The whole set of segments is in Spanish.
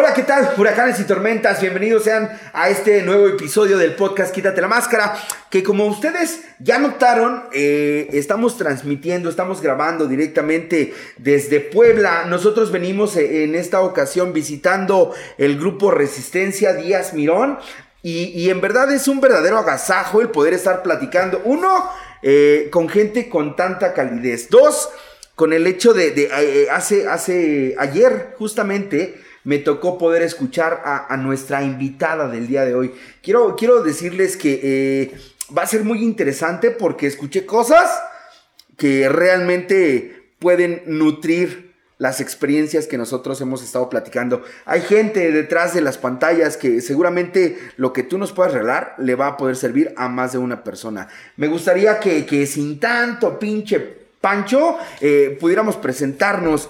Hola, ¿qué tal? Huracanes y tormentas, bienvenidos sean a este nuevo episodio del podcast Quítate la Máscara, que como ustedes ya notaron, eh, estamos transmitiendo, estamos grabando directamente desde Puebla. Nosotros venimos eh, en esta ocasión visitando el grupo Resistencia Díaz Mirón y, en verdad es un verdadero agasajo el poder estar platicando, uno, eh, con gente con tanta calidez, dos, con el hecho de, hace, hace ayer justamente me tocó poder escuchar a, nuestra invitada del día de hoy. Quiero, quiero decirles que eh, va a ser muy interesante porque escuché cosas que realmente pueden nutrir las experiencias que nosotros hemos estado platicando. Hay gente detrás de las pantallas que seguramente lo que tú nos puedas regalar le va a poder servir a más de una persona. Me gustaría que, sin tanto pinche pancho eh, pudiéramos presentarnos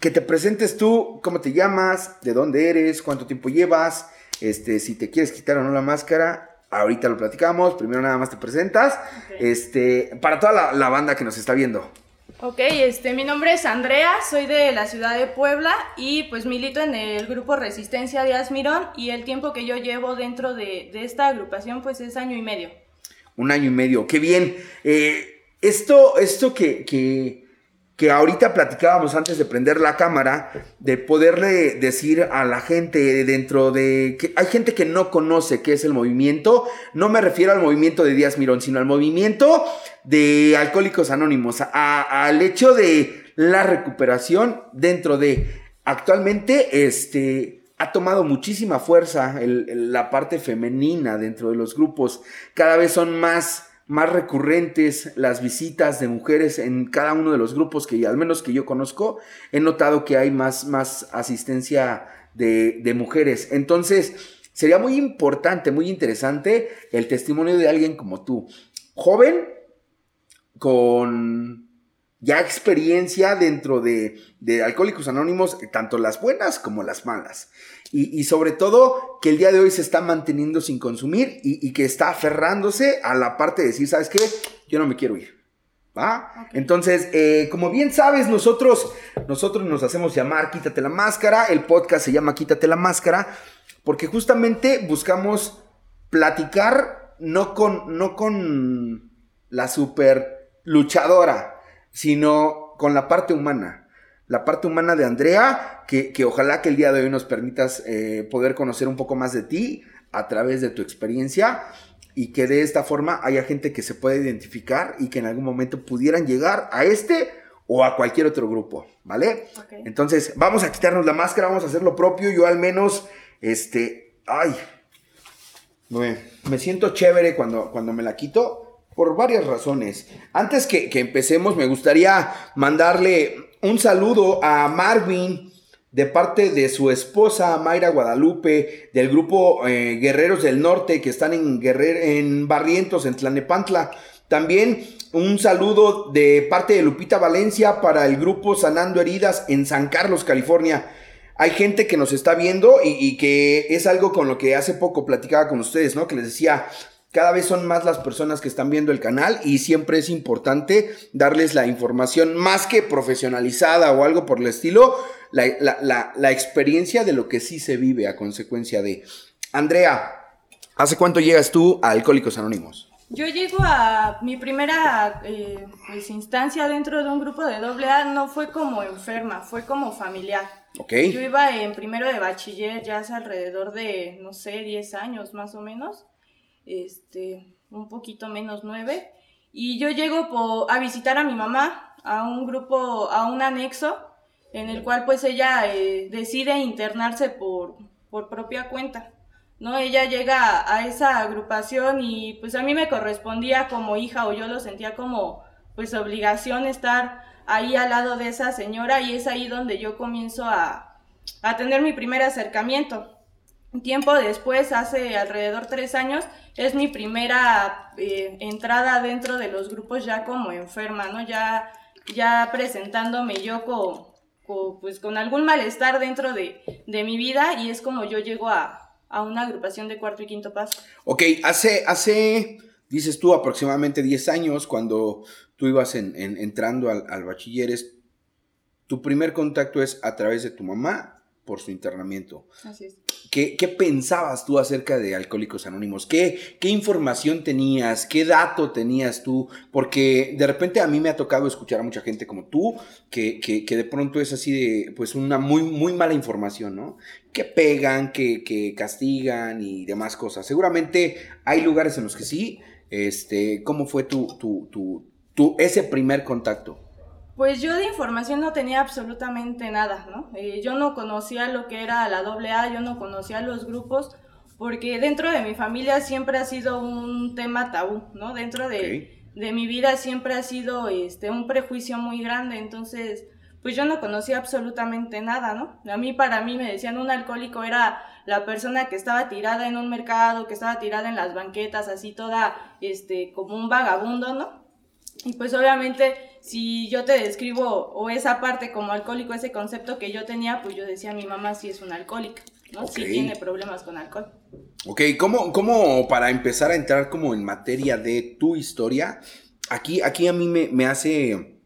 que te presentes tú, cómo te llamas, de dónde eres, cuánto tiempo llevas, este, si te quieres quitar o no la máscara, ahorita lo platicamos, primero nada más te presentas, este, para toda la, banda que nos está viendo. Ok, este, mi nombre es Andrea, soy de la ciudad de Puebla y pues milito en el grupo Resistencia de Asmirón y el tiempo que yo llevo dentro de, esta agrupación pues es año y medio. Un año y medio, qué bien. Eh, esto, esto que, que que ahorita platicábamos antes de prender la cámara, de poderle decir a la gente dentro de que hay gente que no conoce qué es el movimiento, no me refiero al movimiento de Díaz Mirón, sino al movimiento de Alcohólicos Anónimos, al hecho de la recuperación dentro de actualmente este ha tomado muchísima fuerza la parte femenina dentro de los grupos, cada vez son más más recurrentes las visitas de mujeres en cada uno de los grupos que al menos que yo conozco, he notado que hay más, más asistencia de, de mujeres. Entonces, sería muy importante, muy interesante el testimonio de alguien como tú, joven, con ya experiencia dentro de, de, Alcohólicos Anónimos, tanto las buenas como las malas. Y, sobre todo que el día de hoy se está manteniendo sin consumir y, que está aferrándose a la parte de decir, ¿sabes qué? Yo no me quiero ir. ¿Va? Entonces, eh, como bien sabes, nosotros, nosotros nos hacemos llamar Quítate la Máscara. El podcast se llama Quítate la Máscara porque justamente buscamos platicar no con, no con la super luchadora, sino con la parte humana. La parte humana de Andrea, que, ojalá que el día de hoy nos permitas eh, poder conocer un poco más de ti a través de tu experiencia y que de esta forma haya gente que se pueda identificar y que en algún momento pudieran llegar a este o a cualquier otro grupo, ¿vale? Entonces, vamos a quitarnos la máscara, vamos a hacer lo propio, yo al menos, este, ay, me, siento chévere cuando, cuando me la quito por varias razones. Antes que, que empecemos, me gustaría mandarle un saludo a Marvin de parte de su esposa Mayra Guadalupe, del grupo eh, Guerreros del Norte que están en, en Barrientos, en Tlanepantla. También un saludo de parte de Lupita Valencia para el grupo Sanando Heridas en San Carlos, California. Hay gente que nos está viendo y, y que es algo con lo que hace poco platicaba con ustedes, ¿no? Que les decía, cada vez son más las personas que están viendo el canal y siempre es importante darles la información más que profesionalizada o algo por el estilo, la, experiencia de lo que sí se vive a consecuencia de. Andrea, ¿hace cuánto llegas tú a Alcohólicos Anónimos? Yo llego a mi primera eh, pues, instancia dentro de un grupo de AA, no fue como enferma, fue como familiar. Okay. Yo iba en primero de bachiller ya hace alrededor de, no sé, 10 años más o menos este, un poquito menos nueve. Y yo llego a visitar a mi mamá, a un grupo, a un anexo, en el cual pues ella eh, decide internarse por, por propia cuenta. ¿no? Ella llega a esa agrupación y pues a mí me correspondía como hija o yo lo sentía como pues obligación estar ahí al lado de esa señora y es ahí donde yo comienzo a, a tener mi primer acercamiento. Tiempo después, hace alrededor tres años, es mi primera eh, entrada dentro de los grupos ya como enferma, ¿no? Ya, ya presentándome yo con, pues, con algún malestar dentro de, mi vida y es como yo llego a, una agrupación de cuarto y quinto paso. Ok, hace, hace, dices tú, aproximadamente 10 años, cuando tú ibas en, entrando al, al bachilleres, tu primer contacto es a través de tu mamá por su internamiento. Así es. ¿Qué, pensabas tú acerca de Alcohólicos Anónimos? ¿Qué, ¿Qué información tenías? ¿Qué dato tenías tú? Porque de repente a mí me ha tocado escuchar a mucha gente como tú, que, de pronto es así de, pues una muy, muy mala información, ¿no? Que pegan, que, que castigan y demás cosas. Seguramente hay lugares en los que sí. Este, ¿Cómo fue tu, tu, tu ese primer contacto? Pues yo de información no tenía absolutamente nada, ¿no? Eh, yo no conocía lo que era la AA, yo no conocía los grupos, porque dentro de mi familia siempre ha sido un tema tabú, ¿no? Dentro de, de mi vida siempre ha sido este, un prejuicio muy grande, entonces, pues yo no conocía absolutamente nada, ¿no? A mí, para mí, me decían un alcohólico era la persona que estaba tirada en un mercado, que estaba tirada en las banquetas, así toda, este, como un vagabundo, ¿no? Y pues obviamente si yo te describo o esa parte como alcohólico, ese concepto que yo tenía, pues yo decía mi mamá sí es una alcohólica, ¿no? Sí Ok. tiene problemas con alcohol. Ok, ¿cómo, cómo para empezar a entrar como en materia de tu historia? Aquí, aquí a mí me, me hace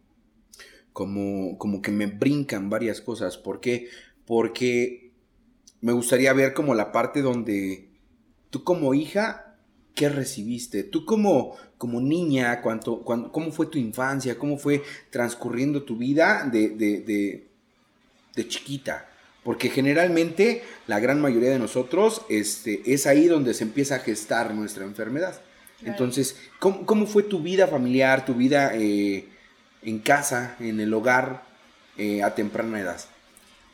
como, como que me brincan varias cosas. ¿Por qué? Porque me gustaría ver como la parte donde tú como hija, ¿qué recibiste? Tú como, como niña, cuánto, cuán- ¿cómo fue tu infancia? ¿Cómo fue transcurriendo tu vida de, de, de, de chiquita? Porque generalmente la gran mayoría de nosotros este, es ahí donde se empieza a gestar nuestra enfermedad. Claro. Entonces, ¿cómo, cómo fue tu vida familiar, tu vida eh, en casa, en el hogar, eh, a temprana edad?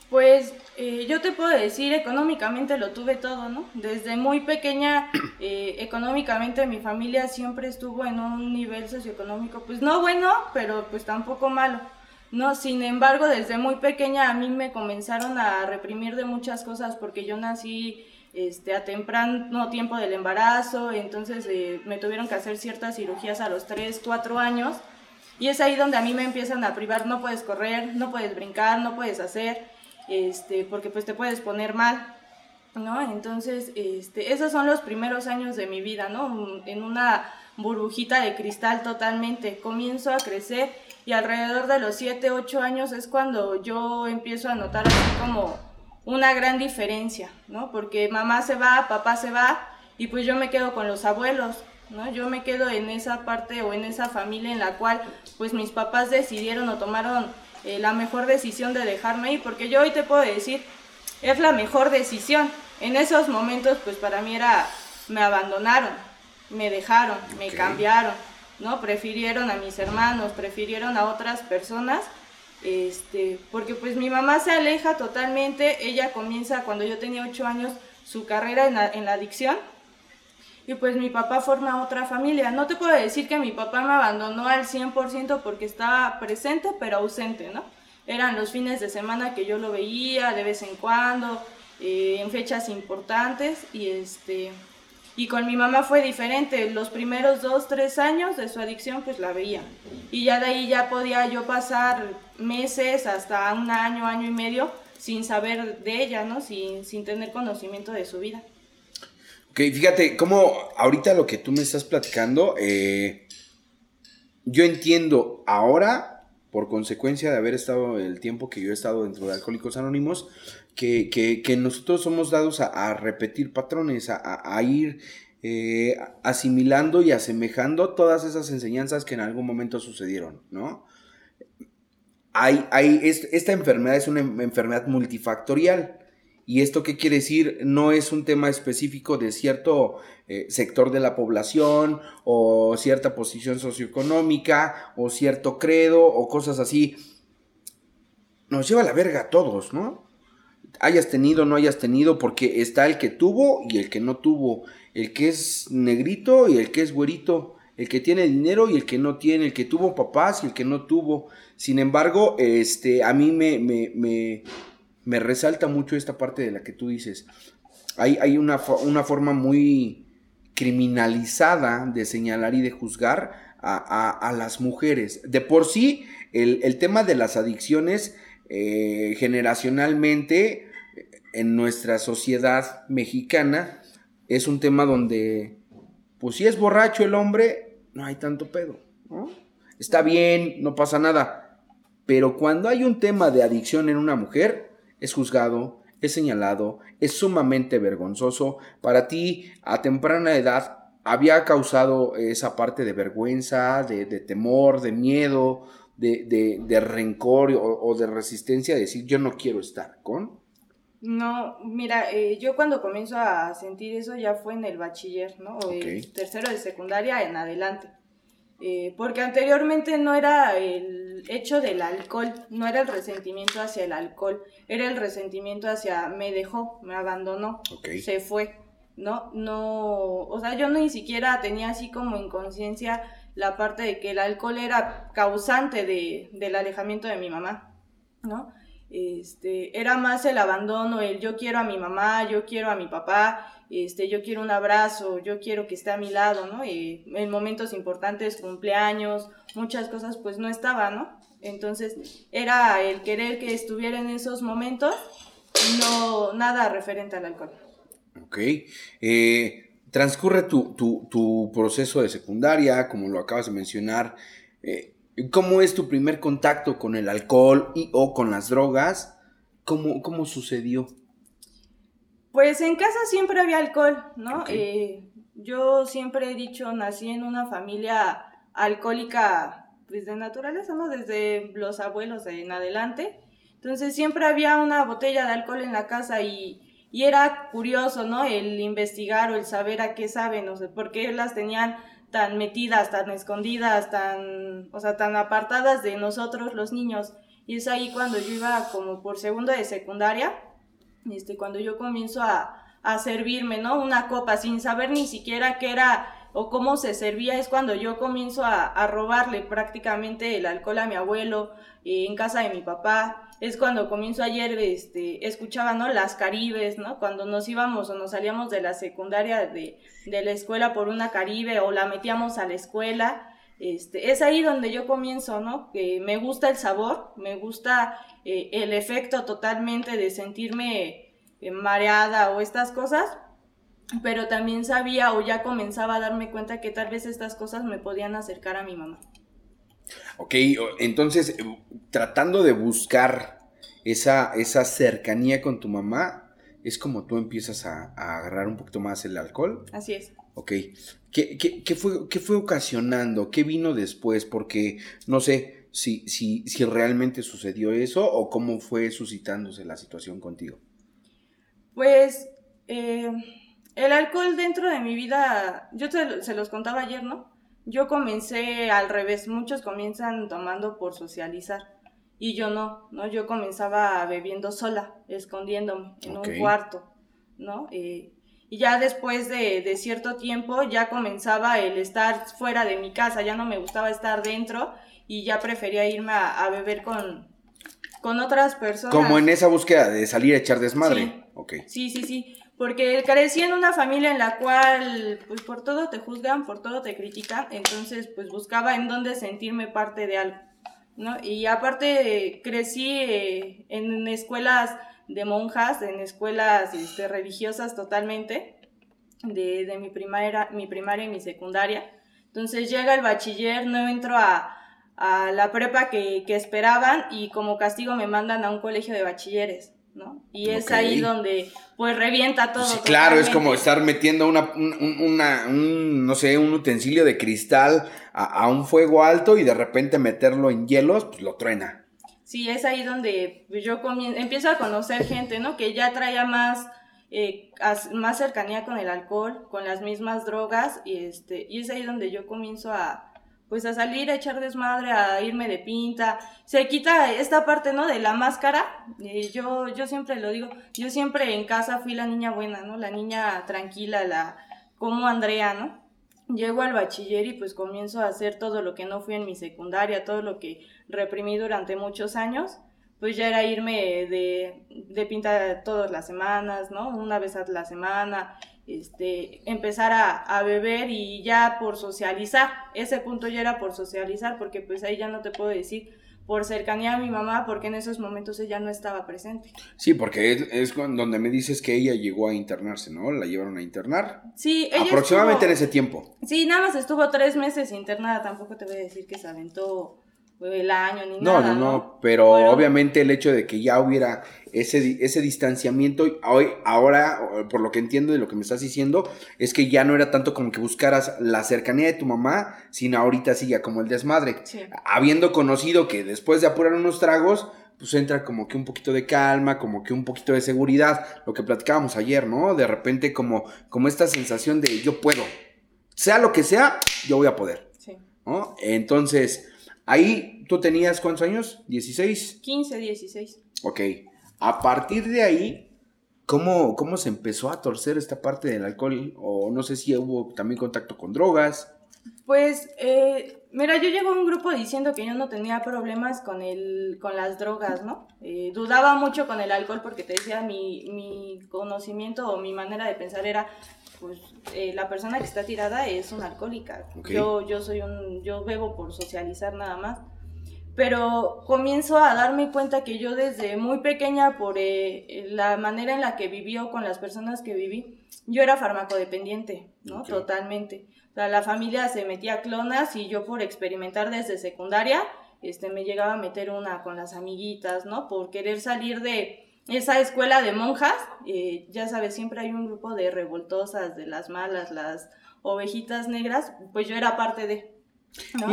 Pues eh, yo te puedo decir, económicamente lo tuve todo, ¿no? Desde muy pequeña, eh, económicamente mi familia siempre estuvo en un nivel socioeconómico, pues no bueno, pero pues tampoco malo, ¿no? Sin embargo, desde muy pequeña a mí me comenzaron a reprimir de muchas cosas porque yo nací este, a temprano tiempo del embarazo, entonces eh, me tuvieron que hacer ciertas cirugías a los 3, 4 años. Y es ahí donde a mí me empiezan a privar, no puedes correr, no puedes brincar, no puedes hacer, este, porque pues te puedes poner mal, ¿no? Entonces, este, esos son los primeros años de mi vida, ¿no? En una burbujita de cristal totalmente. Comienzo a crecer y alrededor de los 7, 8 años es cuando yo empiezo a notar así como una gran diferencia, ¿no? Porque mamá se va, papá se va y pues yo me quedo con los abuelos, ¿no? Yo me quedo en esa parte o en esa familia en la cual pues mis papás decidieron o tomaron eh, la mejor decisión de dejarme ir, porque yo hoy te puedo decir, es la mejor decisión. En esos momentos pues para mí era, me abandonaron, me dejaron, me cambiaron, ¿no? Prefirieron a mis hermanos, prefirieron a otras personas este, porque pues mi mamá se aleja totalmente, ella comienza cuando yo tenía 8 años su carrera en la, en la adicción y pues mi papá forma otra familia. No te puedo decir que mi papá me abandonó al 100% porque estaba presente pero ausente, ¿no? Eran los fines de semana que yo lo veía de vez en cuando, eh, en fechas importantes y este... Y con mi mamá fue diferente. Los primeros dos, tres años de su adicción, pues la veía. Y ya de ahí ya podía yo pasar meses hasta un año, año y medio sin saber de ella, ¿no? Sin, sin tener conocimiento de su vida. Ok, fíjate, como ahorita lo que tú me estás platicando, eh, yo entiendo ahora, por consecuencia de haber estado el tiempo que yo he estado dentro de Alcohólicos Anónimos, que, que- que nosotros somos dados a, repetir patrones, a, ir eh, asimilando y asemejando todas esas enseñanzas que en algún momento sucedieron, ¿no? Hay, hay, es- esta enfermedad es una enfermedad multifactorial. ¿Y esto qué quiere decir? No es un tema específico de cierto eh, sector de la población o cierta posición socioeconómica o cierto credo o cosas así. Nos lleva a la verga a todos, ¿no? Hayas tenido o no hayas tenido, porque está el que tuvo y el que no tuvo, el que es negrito y el que es güerito, el que tiene dinero y el que no tiene, el que tuvo papás y el que no tuvo. Sin embargo, este, a mí me, me, me, me resalta mucho esta parte de la que tú dices. Hay, hay una, una forma muy criminalizada de señalar y de juzgar a, a- las mujeres. De por sí, el, el tema de las adicciones eh, generacionalmente en nuestra sociedad mexicana es un tema donde, pues si es borracho el hombre, no hay tanto pedo. Está bien, no pasa nada. Pero cuando hay un tema de adicción en una mujer, es juzgado, es señalado, es sumamente vergonzoso. Para ti, a temprana edad, había causado esa parte de vergüenza, de, temor, de miedo, de, rencor o, de resistencia, de decir yo no quiero estar con? No, mira, eh, yo cuando comienzo a sentir eso ya fue en el bachiller, ¿no? O el tercero de secundaria en adelante. Eh, porque anteriormente no era el hecho del alcohol, no era el resentimiento hacia el alcohol, era el resentimiento hacia me dejó, me abandonó, se fue, ¿no? No, o sea, yo ni siquiera tenía así como inconsciencia la parte de que el alcohol era causante de, del alejamiento de mi mamá, ¿no? Este, era más el abandono, el yo quiero a mi mamá, yo quiero a mi papá, este, yo quiero un abrazo, yo quiero que esté a mi lado, ¿no? En momentos importantes, cumpleaños, muchas cosas, pues no estaba, ¿no? Entonces, era el querer que estuviera en esos momentos, no nada referente al alcohol. Ok. Eh, transcurre tu, tu, proceso de secundaria, como lo acabas de mencionar. Eh, ¿Cómo es tu primer contacto con el alcohol y o con las drogas? ¿Cómo, cómo sucedió? Pues en casa siempre había alcohol, ¿no? Eh, yo siempre he dicho, nací en una familia alcohólica, pues de naturaleza, ¿no? Desde los abuelos en adelante. Entonces siempre había una botella de alcohol en la casa y, y era curioso, ¿no? El investigar o el saber a qué saben, no sé, por qué las tenían tan metidas, tan escondidas, tan, o sea, tan apartadas de nosotros los niños. Y es ahí cuando yo iba como por segundo de secundaria, este, cuando yo comienzo a, a servirme, ¿no? Una copa sin saber ni siquiera qué era o cómo se servía, es cuando yo comienzo a, a robarle prácticamente el alcohol a mi abuelo eh, en casa de mi papá es cuando comienzo ayer, este, escuchaba, ¿no? Las Caribes, ¿no? Cuando nos íbamos o nos salíamos de la secundaria de, la escuela por una Caribe o la metíamos a la escuela, este, es ahí donde yo comienzo, ¿no? Que me gusta el sabor, me gusta eh, el efecto totalmente de sentirme eh, mareada o estas cosas, pero también sabía o ya comenzaba a darme cuenta que tal vez estas cosas me podían acercar a mi mamá. Ok, entonces, tratando de buscar esa, esa cercanía con tu mamá, es como tú empiezas a, agarrar un poquito más el alcohol. Así es. Ok. ¿Qué, fue, ¿Qué fue ocasionando? ¿Qué vino después? Porque no sé si, si, si realmente sucedió eso o cómo fue suscitándose la situación contigo. Pues eh, el alcohol dentro de mi vida, yo se los contaba ayer, ¿no? Yo comencé al revés, muchos comienzan tomando por socializar y yo no, ¿no? Yo comenzaba bebiendo sola, escondiéndome en un cuarto, ¿no? Eh, y ya después de, cierto tiempo ya comenzaba el estar fuera de mi casa, ya no me gustaba estar dentro y ya prefería irme a, beber con, con otras personas. Como en esa búsqueda de salir a echar desmadre. Sí, sí, sí porque crecí en una familia en la cual pues por todo te juzgan, por todo te critican, entonces pues buscaba en dónde sentirme parte de algo, ¿no? Y aparte crecí eh, en escuelas de monjas, en escuelas este, religiosas totalmente, de, de mi, primaria, mi primaria y mi secundaria, entonces llega el bachiller, no entro a, a la prepa que, que esperaban y como castigo me mandan a un colegio de bachilleres. ¿No? Y es ahí donde pues revienta todo. Sí, claro, es como estar metiendo una, un, no sé, un utensilio de cristal a, un fuego alto y de repente meterlo en hielos, pues lo truena. Sí, es ahí donde yo empiezo a conocer gente, ¿no? Que ya traía más, eh, más cercanía con el alcohol, con las mismas drogas, y, este, y es ahí donde yo comienzo a, pues a salir a echar desmadre, a irme de pinta. Se quita esta parte, ¿no? De la máscara. Eh, yo, yo siempre lo digo, yo siempre en casa fui la niña buena, ¿no? La niña tranquila, la como Andrea, ¿no? Llego al bachiller y pues comienzo a hacer todo lo que no fui en mi secundaria, todo lo que reprimí durante muchos años. Pues ya era irme de, de pinta todas las semanas, ¿no? Una vez a la semana, este, empezar a, beber y ya por socializar. Ese punto ya era por socializar, porque pues ahí ya no te puedo decir por cercanía a mi mamá, porque en esos momentos ella no estaba presente. Sí, porque es, donde me dices que ella llegó a internarse, ¿no? La llevaron a internar. Sí, ella Aproximadamente en ese tiempo. Sí, nada más estuvo tres meses internada, tampoco te voy a decir que se aventó el año ni No, nada. no, no, pero obviamente el hecho de que ya hubiera ese, ese distanciamiento, hoy, ahora, por lo que entiendo y lo que me estás diciendo, es que ya no era tanto como que buscaras la cercanía de tu mamá, sino ahorita sí ya como el desmadre. Sí. Habiendo conocido que después de apurar unos tragos, pues entra como que un poquito de calma, como que un poquito de seguridad, lo que platicábamos ayer, ¿no? De repente como, como esta sensación de yo puedo, sea lo que sea, yo voy a poder, Sí. ¿no? Entonces, ahí tú tenías cuántos años? 16. 15, 16. Ok. A partir de ahí, ¿cómo, ¿cómo se empezó a torcer esta parte del alcohol? O no sé si hubo también contacto con drogas. Pues, eh, mira, yo llego a un grupo diciendo que yo no tenía problemas con, el, con las drogas, ¿no? Eh, dudaba mucho con el alcohol porque te decía, mi, mi conocimiento o mi manera de pensar era, pues, eh, la persona que está tirada es una alcohólica. Ok. Yo, yo soy un, yo bebo por socializar nada más. Pero comienzo a darme cuenta que yo desde muy pequeña, por eh, la manera en la que viví o con las personas que viví, yo era farmacodependiente, ¿no? Ok. Totalmente. O sea, la familia se metía clonas y yo por experimentar desde secundaria, este, me llegaba a meter una con las amiguitas, ¿no? Por querer salir de esa escuela de monjas, eh, ya sabes, siempre hay un grupo de revoltosas, de las malas, las ovejitas negras, pues yo era parte de...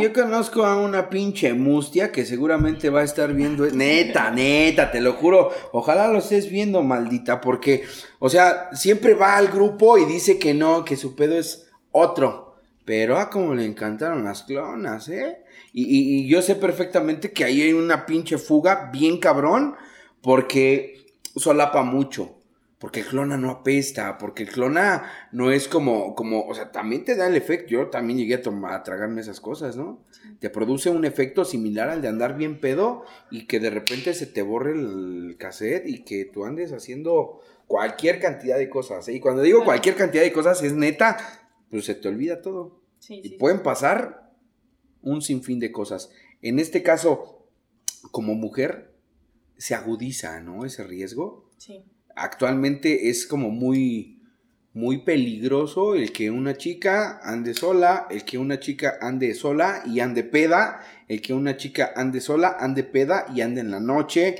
Yo conozco a una pinche mustia que seguramente va a estar viendo. Neta, neta, te lo juro. Ojalá lo estés viendo, maldita, porque, o sea, siempre va al grupo y dice que no, que su pedo es otro. Pero, ah, como le encantaron las clonas, ¿eh? Y, y- y yo sé perfectamente que ahí hay una pinche fuga bien cabrón, porque solapa mucho. Porque el clona no apesta, porque el clona no es como, como, o sea, también te da el efecto. Yo también llegué a, tomar, a tragarme esas cosas, ¿no? Te produce un efecto similar al de andar bien pedo y que de repente se te borre el cassette y que tú andes haciendo cualquier cantidad de cosas. ¿eh? Y cuando digo cualquier cantidad de cosas, es neta, pues se te olvida todo. Sí, Y sí, pueden pasar un sinfín de cosas. En este caso, como mujer, se agudiza, ¿no? Ese riesgo. sí. Actualmente es como muy, muy peligroso el que una chica ande sola, el que una chica ande sola y ande peda, el que una chica ande sola, ande peda y ande en la noche.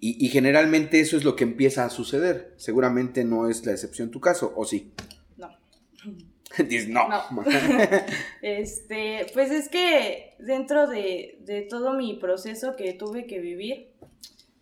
Y, y generalmente eso es lo que empieza a suceder. Seguramente no es la excepción tu caso, ¿o sí? No. Dices, no. No. Este, pues es que dentro de, de todo mi proceso que tuve que vivir,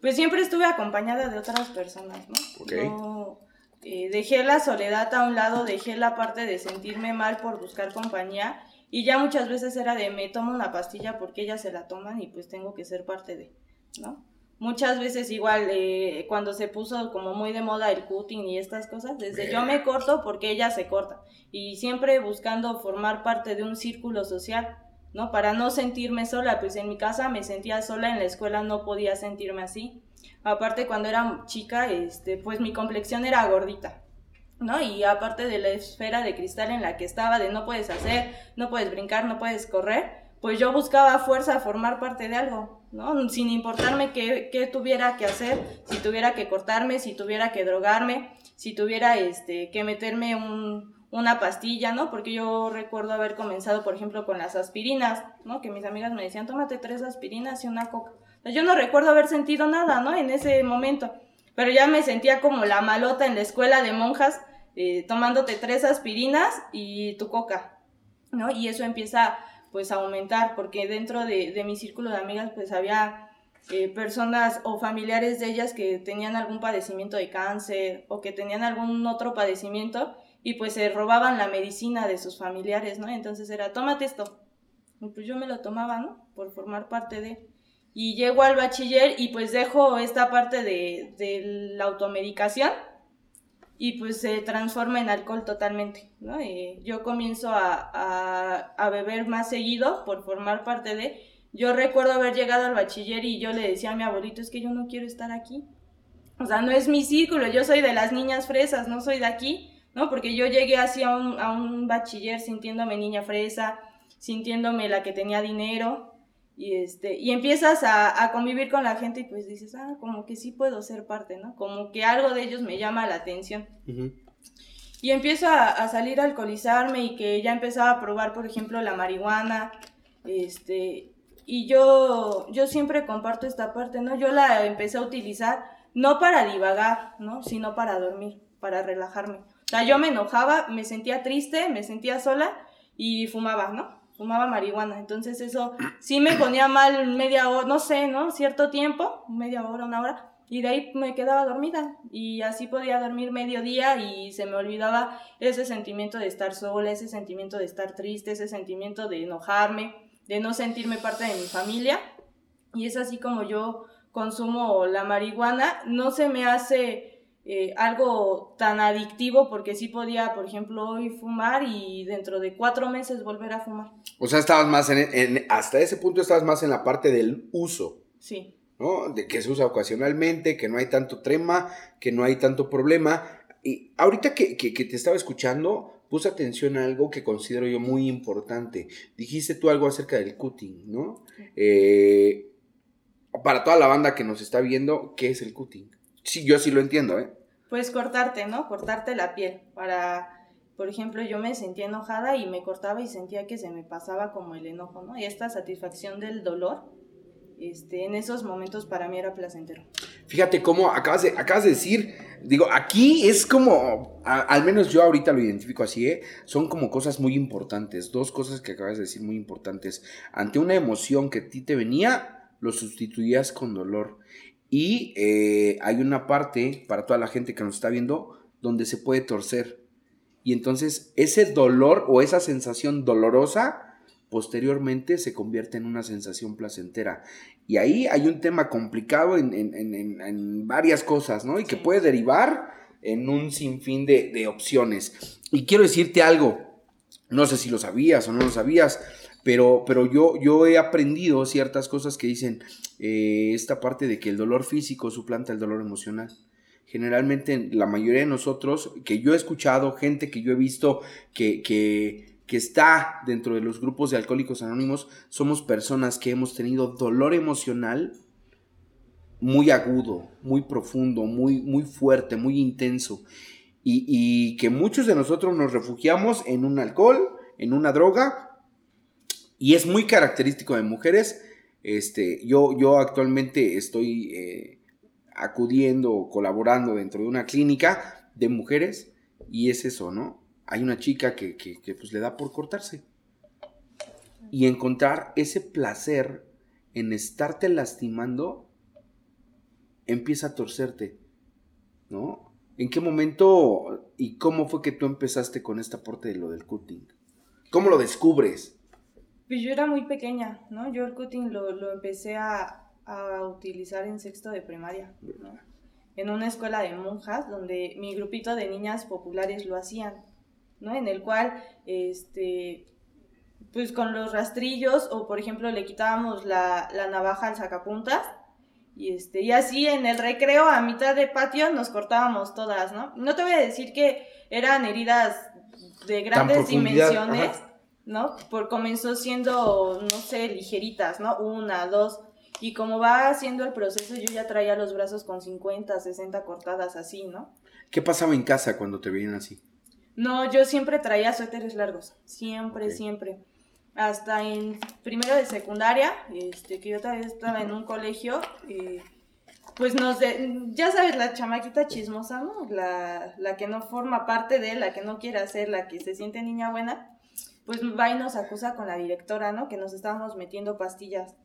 pues siempre estuve acompañada de otras personas, ¿no? Ok. Yo eh, dejé la soledad a un lado, dejé la parte de sentirme mal por buscar compañía y ya muchas veces era de me tomo una pastilla porque ellas se la toman y pues tengo que ser parte de, ¿no? Muchas veces igual eh, cuando se puso como muy de moda el cutting y estas cosas, desde yo me corto porque ella se corta y siempre buscando formar parte de un círculo social, ¿no? Para no sentirme sola, pues en mi casa me sentía sola, en la escuela no podía sentirme así. Aparte cuando era chica, este, pues mi complexión era gordita, ¿no? Y aparte de la esfera de cristal en la que estaba, de no puedes hacer, no puedes brincar, no puedes correr, pues yo buscaba a fuerza formar parte de algo, ¿no? Sin importarme qué, qué tuviera que hacer, si tuviera que cortarme, si tuviera que drogarme, si tuviera este, que meterme un, una pastilla, ¿no? Porque yo recuerdo haber comenzado, por ejemplo, con las aspirinas, ¿no? Que mis amigas me decían, tómate tres aspirinas y una coca. Yo no recuerdo haber sentido nada, ¿no? En ese momento. Pero ya me sentía como la malota en la escuela de monjas, eh, tomándote tres aspirinas y tu coca, ¿no? Y eso empieza pues a aumentar, porque dentro de, de mi círculo de amigas pues había eh, personas o familiares de ellas que tenían algún padecimiento de cáncer o que tenían algún otro padecimiento y pues se robaban la medicina de sus familiares, ¿no? Entonces era, tómate esto. Y pues yo me lo tomaba, ¿no? Por formar parte de... Y llego al bachiller y pues dejo esta parte de, de la automedicación y pues se transforma en alcohol totalmente, ¿no? Eh, yo comienzo a, a, a beber más seguido por formar parte de... Yo recuerdo haber llegado al bachiller y yo le decía a mi abuelito, es que yo no quiero estar aquí. O sea, no es mi círculo, yo soy de las niñas fresas, no soy de aquí, ¿no? Porque yo llegué así a un, a un bachiller sintiéndome niña fresa, sintiéndome la que tenía dinero, y, este, y empiezas a, a, convivir con la gente y pues dices, ah, como que sí puedo ser parte, ¿no? Como que algo de ellos me llama la atención. Uh -huh. Y empiezo a, a, salir a alcoholizarme y que ya empezaba a probar, por ejemplo, la marihuana, este, y yo, yo siempre comparto esta parte, ¿no? Yo la empecé a utilizar no para divagar, ¿no? Sino para dormir, para relajarme. O sea, yo me enojaba, me sentía triste, me sentía sola y fumaba, ¿no? Fumaba marihuana. Entonces eso sí me ponía mal media hora, no sé, ¿no? Cierto tiempo, media hora, una hora. Y de ahí me quedaba dormida y así podía dormir medio día y se me olvidaba ese sentimiento de estar sola, ese sentimiento de estar triste, ese sentimiento de enojarme, de no sentirme parte de mi familia. Y es así como yo consumo la marihuana. No se me hace eh, algo tan adictivo porque sí podía, por ejemplo, hoy fumar y dentro de cuatro meses volver a fumar. O sea, estabas más en, en hasta ese punto estabas más en la parte del uso. Sí. ¿no? De que se usa ocasionalmente, que no hay tanto trema, que no hay tanto problema. Y ahorita que, te estaba escuchando, puse atención a algo que considero yo muy importante. Dijiste tú algo acerca del cutting, ¿no? Eh, para toda la banda que nos está viendo, ¿qué es el cutting? Sí, yo sí lo entiendo, ¿eh? Pues cortarte, ¿no? Cortarte la piel para, por ejemplo, yo me sentía enojada y me cortaba y sentía que se me pasaba como el enojo, ¿no? Y esta satisfacción del dolor este, en esos momentos para mí era placentero. Fíjate cómo acabas de, acabas de decir, digo, aquí es como, al menos yo ahorita lo identifico así, ¿eh? son como cosas muy importantes, dos cosas que acabas de decir muy importantes. Ante una emoción que a ti te venía, lo sustituías con dolor. Y eh, hay una parte, para toda la gente que nos está viendo, donde se puede torcer. Y entonces ese dolor o esa sensación dolorosa posteriormente se convierte en una sensación placentera. Y ahí hay un tema complicado en, varias cosas, ¿no? Y que puede derivar en un sinfín de, opciones. Y quiero decirte algo, no sé si lo sabías o no lo sabías, pero, pero yo, yo he aprendido ciertas cosas que dicen eh, esta parte de que el dolor físico suplanta el dolor emocional generalmente la mayoría de nosotros, que yo he escuchado, gente que yo he visto que, que, que está dentro de los grupos de alcohólicos anónimos, somos personas que hemos tenido dolor emocional muy agudo, muy profundo, muy, muy fuerte, muy intenso. Y, que muchos de nosotros nos refugiamos en un alcohol, en una droga, y es muy característico de mujeres. Este, yo, yo actualmente estoy eh, acudiendo o colaborando dentro de una clínica de mujeres, y es eso, ¿no? hay una chica que, pues le da por cortarse. Y encontrar ese placer en estarte lastimando empieza a torcerte, ¿no? ¿En qué momento y cómo fue que tú empezaste con esta parte de lo del cutting? ¿Cómo lo descubres? Pues yo era muy pequeña, ¿no? Yo el cutting lo, empecé a, utilizar en sexto de primaria, En una escuela de monjas donde mi grupito de niñas populares lo hacían. ¿no? En el cual, este, pues con los rastrillos o por ejemplo le quitábamos la, navaja al sacapuntas y este, y así en el recreo a mitad de patio nos cortábamos todas, ¿no? No te voy a decir que eran heridas de grandes dimensiones, ¿no? Por comenzó siendo, no sé, ligeritas, ¿no? Una, dos. Y como va haciendo el proceso, yo ya traía los brazos con 50, 60 cortadas así, ¿no? ¿Qué pasaba en casa cuando te veían así? No, yo siempre traía suéteres largos, siempre, siempre. Hasta en primero de secundaria, este, que yo todavía estaba en un colegio, eh, pues nos de, ya sabes, la chamaquita chismosa, ¿no? La, la que no forma parte de, la que no quiere hacer, la que se siente niña buena, pues va y nos acusa con la directora, ¿no? Que nos estábamos metiendo pastillas.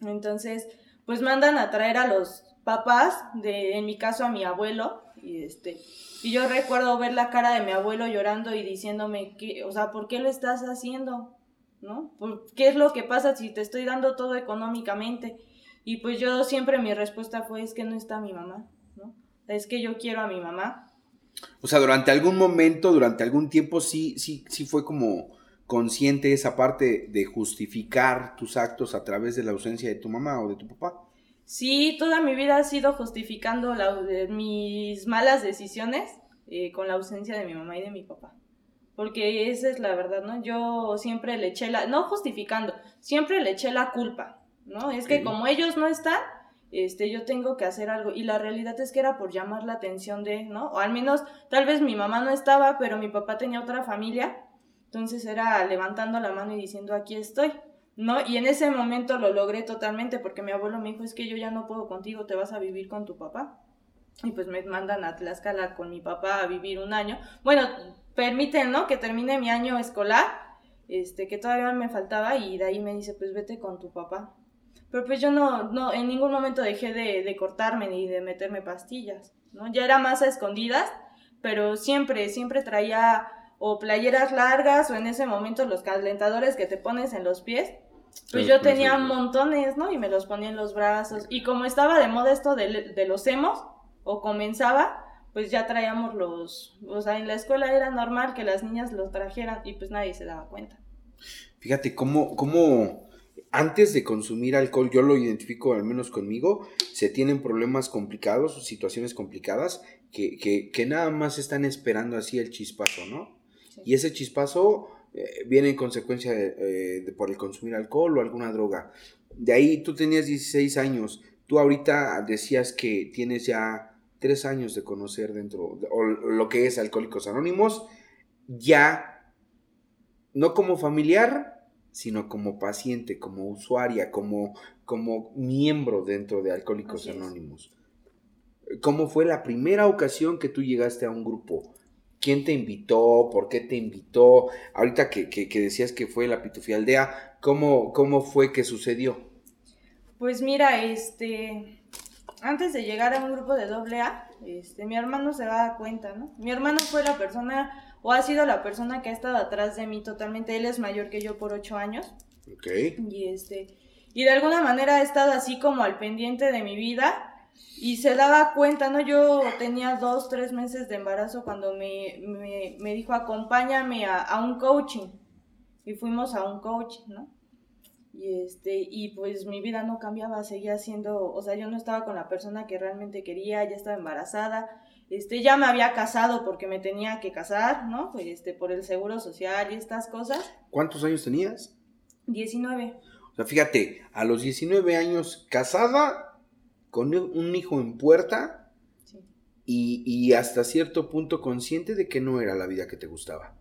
Entonces, pues mandan a traer a los papás, de, en mi caso a mi abuelo, y este, y yo recuerdo ver la cara de mi abuelo llorando y diciéndome que, o sea, ¿por qué lo estás haciendo? ¿No? ¿Qué es lo que pasa si te estoy dando todo económicamente? Y pues yo siempre mi respuesta fue, es que no está mi mamá, ¿no? Es que yo quiero a mi mamá. O sea, durante algún momento, durante algún tiempo, sí, sí, sí fue como consciente esa parte de justificar tus actos a través de la ausencia de tu mamá o de tu papá. Sí, toda mi vida ha sido justificando mis malas decisiones eh, con la ausencia de mi mamá y de mi papá. Porque esa es la verdad, ¿no? Yo siempre le eché la, no justificando, siempre le eché la culpa, ¿no? Es que como ellos no están, este, yo tengo que hacer algo. Y la realidad es que era por llamar la atención de, ¿no? O al menos, tal vez mi mamá no estaba, pero mi papá tenía otra familia. Entonces era levantando la mano y diciendo, aquí estoy. ¿no? Y en ese momento lo logré totalmente porque mi abuelo me dijo, es que yo ya no puedo contigo, te vas a vivir con tu papá. Y pues me mandan a Tlaxcala con mi papá a vivir un año. Bueno, permiten, ¿no? Que termine mi año escolar, este, que todavía me faltaba y de ahí me dice, pues vete con tu papá. Pero pues yo no, no, en ningún momento dejé de, de cortarme ni de meterme pastillas, ¿no? Ya era más a escondidas, pero siempre, siempre traía o playeras largas o en ese momento los calentadores que te pones en los pies. Pues yo tenía montones, ¿no? Y me los ponía en los brazos. Y como estaba de moda esto de, de los hemos, o comenzaba, pues ya traíamos los, o sea, en la escuela era normal que las niñas los trajeran y pues nadie se daba cuenta. Fíjate cómo, cómo antes de consumir alcohol, yo lo identifico al menos conmigo, se tienen problemas complicados, situaciones complicadas, que, que, que, nada más están esperando así el chispazo, ¿no? Y ese chispazo eh, viene en consecuencia de, eh, por el consumir alcohol o alguna droga. De ahí tú tenías 16 años, tú ahorita decías que tienes ya tres años de conocer dentro, de, o lo que es Alcohólicos Anónimos, ya no como familiar, sino como paciente, como usuaria, como, como miembro dentro de Alcohólicos Anónimos. ¿Cómo fue la primera ocasión que tú llegaste a un grupo? ¿Quién te invitó? ¿Por qué te invitó? Ahorita que, que, que decías que fue la Pitufia Aldea, ¿cómo, ¿cómo fue que sucedió? Pues mira, este, antes de llegar a un grupo de doble A, este, mi hermano se da cuenta, ¿no? Mi hermano fue la persona, o ha sido la persona que ha estado atrás de mí totalmente. Él es mayor que yo por ocho años. Ok. Y este, y de alguna manera ha estado así como al pendiente de mi vida y se daba cuenta, ¿no? Yo tenía dos, tres meses de embarazo cuando me, me, me dijo, acompáñame a, a, un coaching. Y fuimos a un coaching, ¿no? Y, este, y pues mi vida no cambiaba, seguía siendo, o sea, yo no estaba con la persona que realmente quería, ya estaba embarazada. Este, ya me había casado porque me tenía que casar, ¿no? Este, por el seguro social y estas cosas. ¿Cuántos años tenías? 19. O sea, fíjate, a los 19 años casada, con un hijo en puerta sí. y, y, hasta cierto punto consciente de que no era la vida que te gustaba.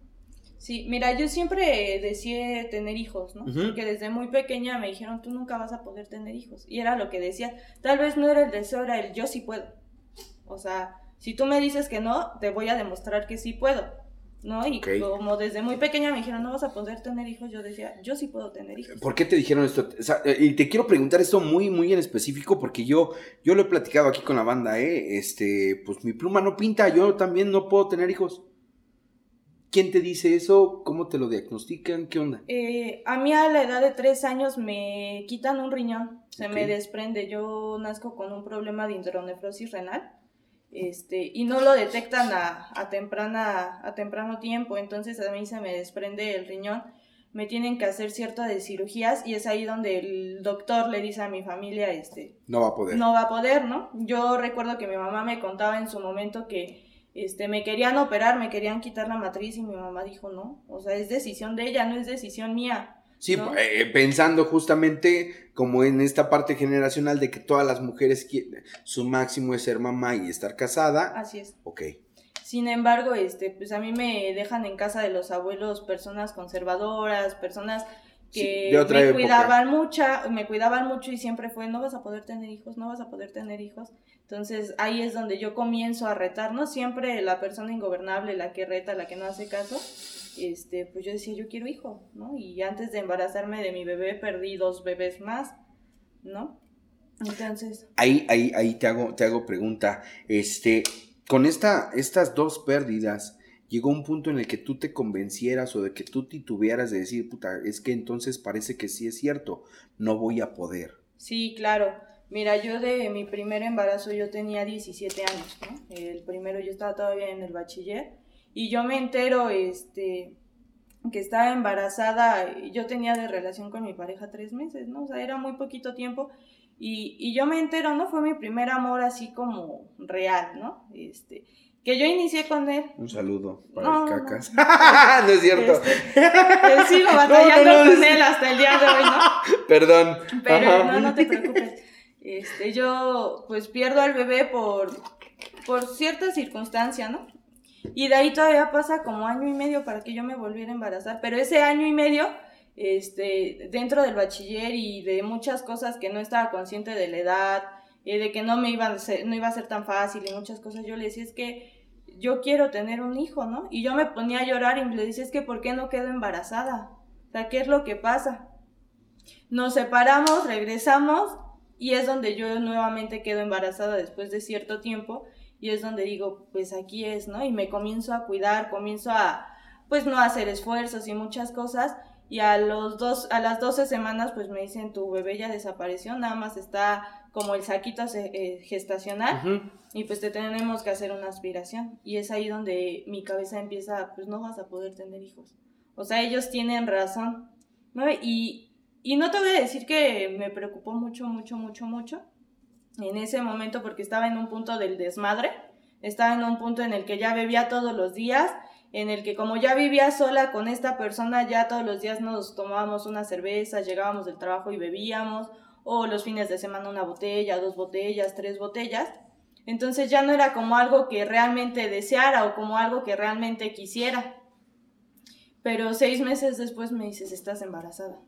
Sí, mira, yo siempre deseé tener hijos, ¿no? Uh -huh. Porque desde muy pequeña me dijeron, tú nunca vas a poder tener hijos. Y era lo que decía, tal vez no era el deseo, era el yo sí puedo. O sea, si tú me dices que no, te voy a demostrar que sí puedo. ¿no? Y okay. como desde muy pequeña me dijeron, no vas a poder tener hijos, yo decía, yo sí puedo tener hijos. ¿Por qué te dijeron esto? O sea, y te quiero preguntar esto muy, muy en específico, porque yo, yo lo he platicado aquí con la banda, ¿eh? Este, pues mi pluma no pinta, yo también no puedo tener hijos. ¿Quién te dice eso? ¿Cómo te lo diagnostican? ¿Qué onda? Eh, a mí a la edad de tres años me quitan un riñón, se okay. me desprende. Yo nazco con un problema de hidronefrosis renal este, y no lo detectan a, a, temprana, a temprano tiempo, entonces a mí se me desprende el riñón, me tienen que hacer ciertas de cirugías y es ahí donde el doctor le dice a mi familia, este, no va a poder. No va a poder, ¿no? Yo recuerdo que mi mamá me contaba en su momento que este, me querían operar, me querían quitar la matriz y mi mamá dijo no, o sea, es decisión de ella, no es decisión mía. Sí, ¿no? eh, pensando justamente como en esta parte generacional de que todas las mujeres quieren, su máximo es ser mamá y estar casada. Así es. Ok. Sin embargo, este, pues a mí me dejan en casa de los abuelos personas conservadoras, personas que sí, me época. cuidaban mucho, me cuidaban mucho y siempre fue, no vas a poder tener hijos, no vas a poder tener hijos. Entonces ahí es donde yo comienzo a retar, ¿no? Siempre la persona ingobernable, la que reta, la que no hace caso, este, pues yo decía, yo quiero hijo, ¿no? Y antes de embarazarme de mi bebé perdí dos bebés más, ¿no? Entonces... Ahí, ahí, ahí te hago, te hago pregunta, este, con esta, estas dos pérdidas, llegó un punto en el que tú te convencieras o de que tú titubearas de decir, puta, es que entonces parece que sí es cierto, no voy a poder. Sí, claro. Mira, yo de mi primer embarazo yo tenía 17 años, ¿no? El primero yo estaba todavía en el bachiller y yo me entero, este, que estaba embarazada, yo tenía de relación con mi pareja tres meses, ¿no? O sea, era muy poquito tiempo y, y yo me entero, ¿no? Fue mi primer amor así como real, ¿no? Este, que yo inicié con él. Un saludo para No, el no. cacas. No, es cierto. Este, eh, sigo batallando No, no, no, con él hasta el día de hoy, ¿no? Perdón. Pero Ajá. no, no te preocupes. Este, yo pues pierdo al bebé por, por cierta circunstancia, ¿no? Y de ahí todavía pasa como año y medio para que yo me volviera a embarazar. Pero ese año y medio este, dentro del bachiller y de muchas cosas que no estaba consciente de la edad, eh, de que no me iba a ser, no iba a ser tan fácil y muchas cosas, yo le decía, es que yo quiero tener un hijo, ¿no? Y yo me ponía a llorar y le decía, es que ¿por qué no quedo embarazada? O sea, ¿qué es lo que pasa? Nos separamos, regresamos y es donde yo nuevamente quedo embarazada después de cierto tiempo y es donde digo, pues aquí es, ¿no? Y me comienzo a cuidar, comienzo a, pues no hacer esfuerzos y muchas cosas y a los dos, a las 12 semanas pues me dicen tu bebé ya desapareció, nada más está como el saquito eh, gestacional y pues te tenemos que hacer una aspiración y es ahí donde mi cabeza empieza, pues no vas a poder tener hijos. O sea, ellos tienen razón, ¿no? Y, y no te voy a decir que me preocupó mucho, mucho, mucho, mucho en ese momento porque estaba en un punto del desmadre, estaba en un punto en el que ya bebía todos los días, en el que como ya vivía sola con esta persona, ya todos los días nos tomábamos una cerveza, llegábamos del trabajo y bebíamos, o los fines de semana una botella, dos botellas, tres botellas. Entonces ya no era como algo que realmente deseara o como algo que realmente quisiera. Pero seis meses después me dices, estás embarazada.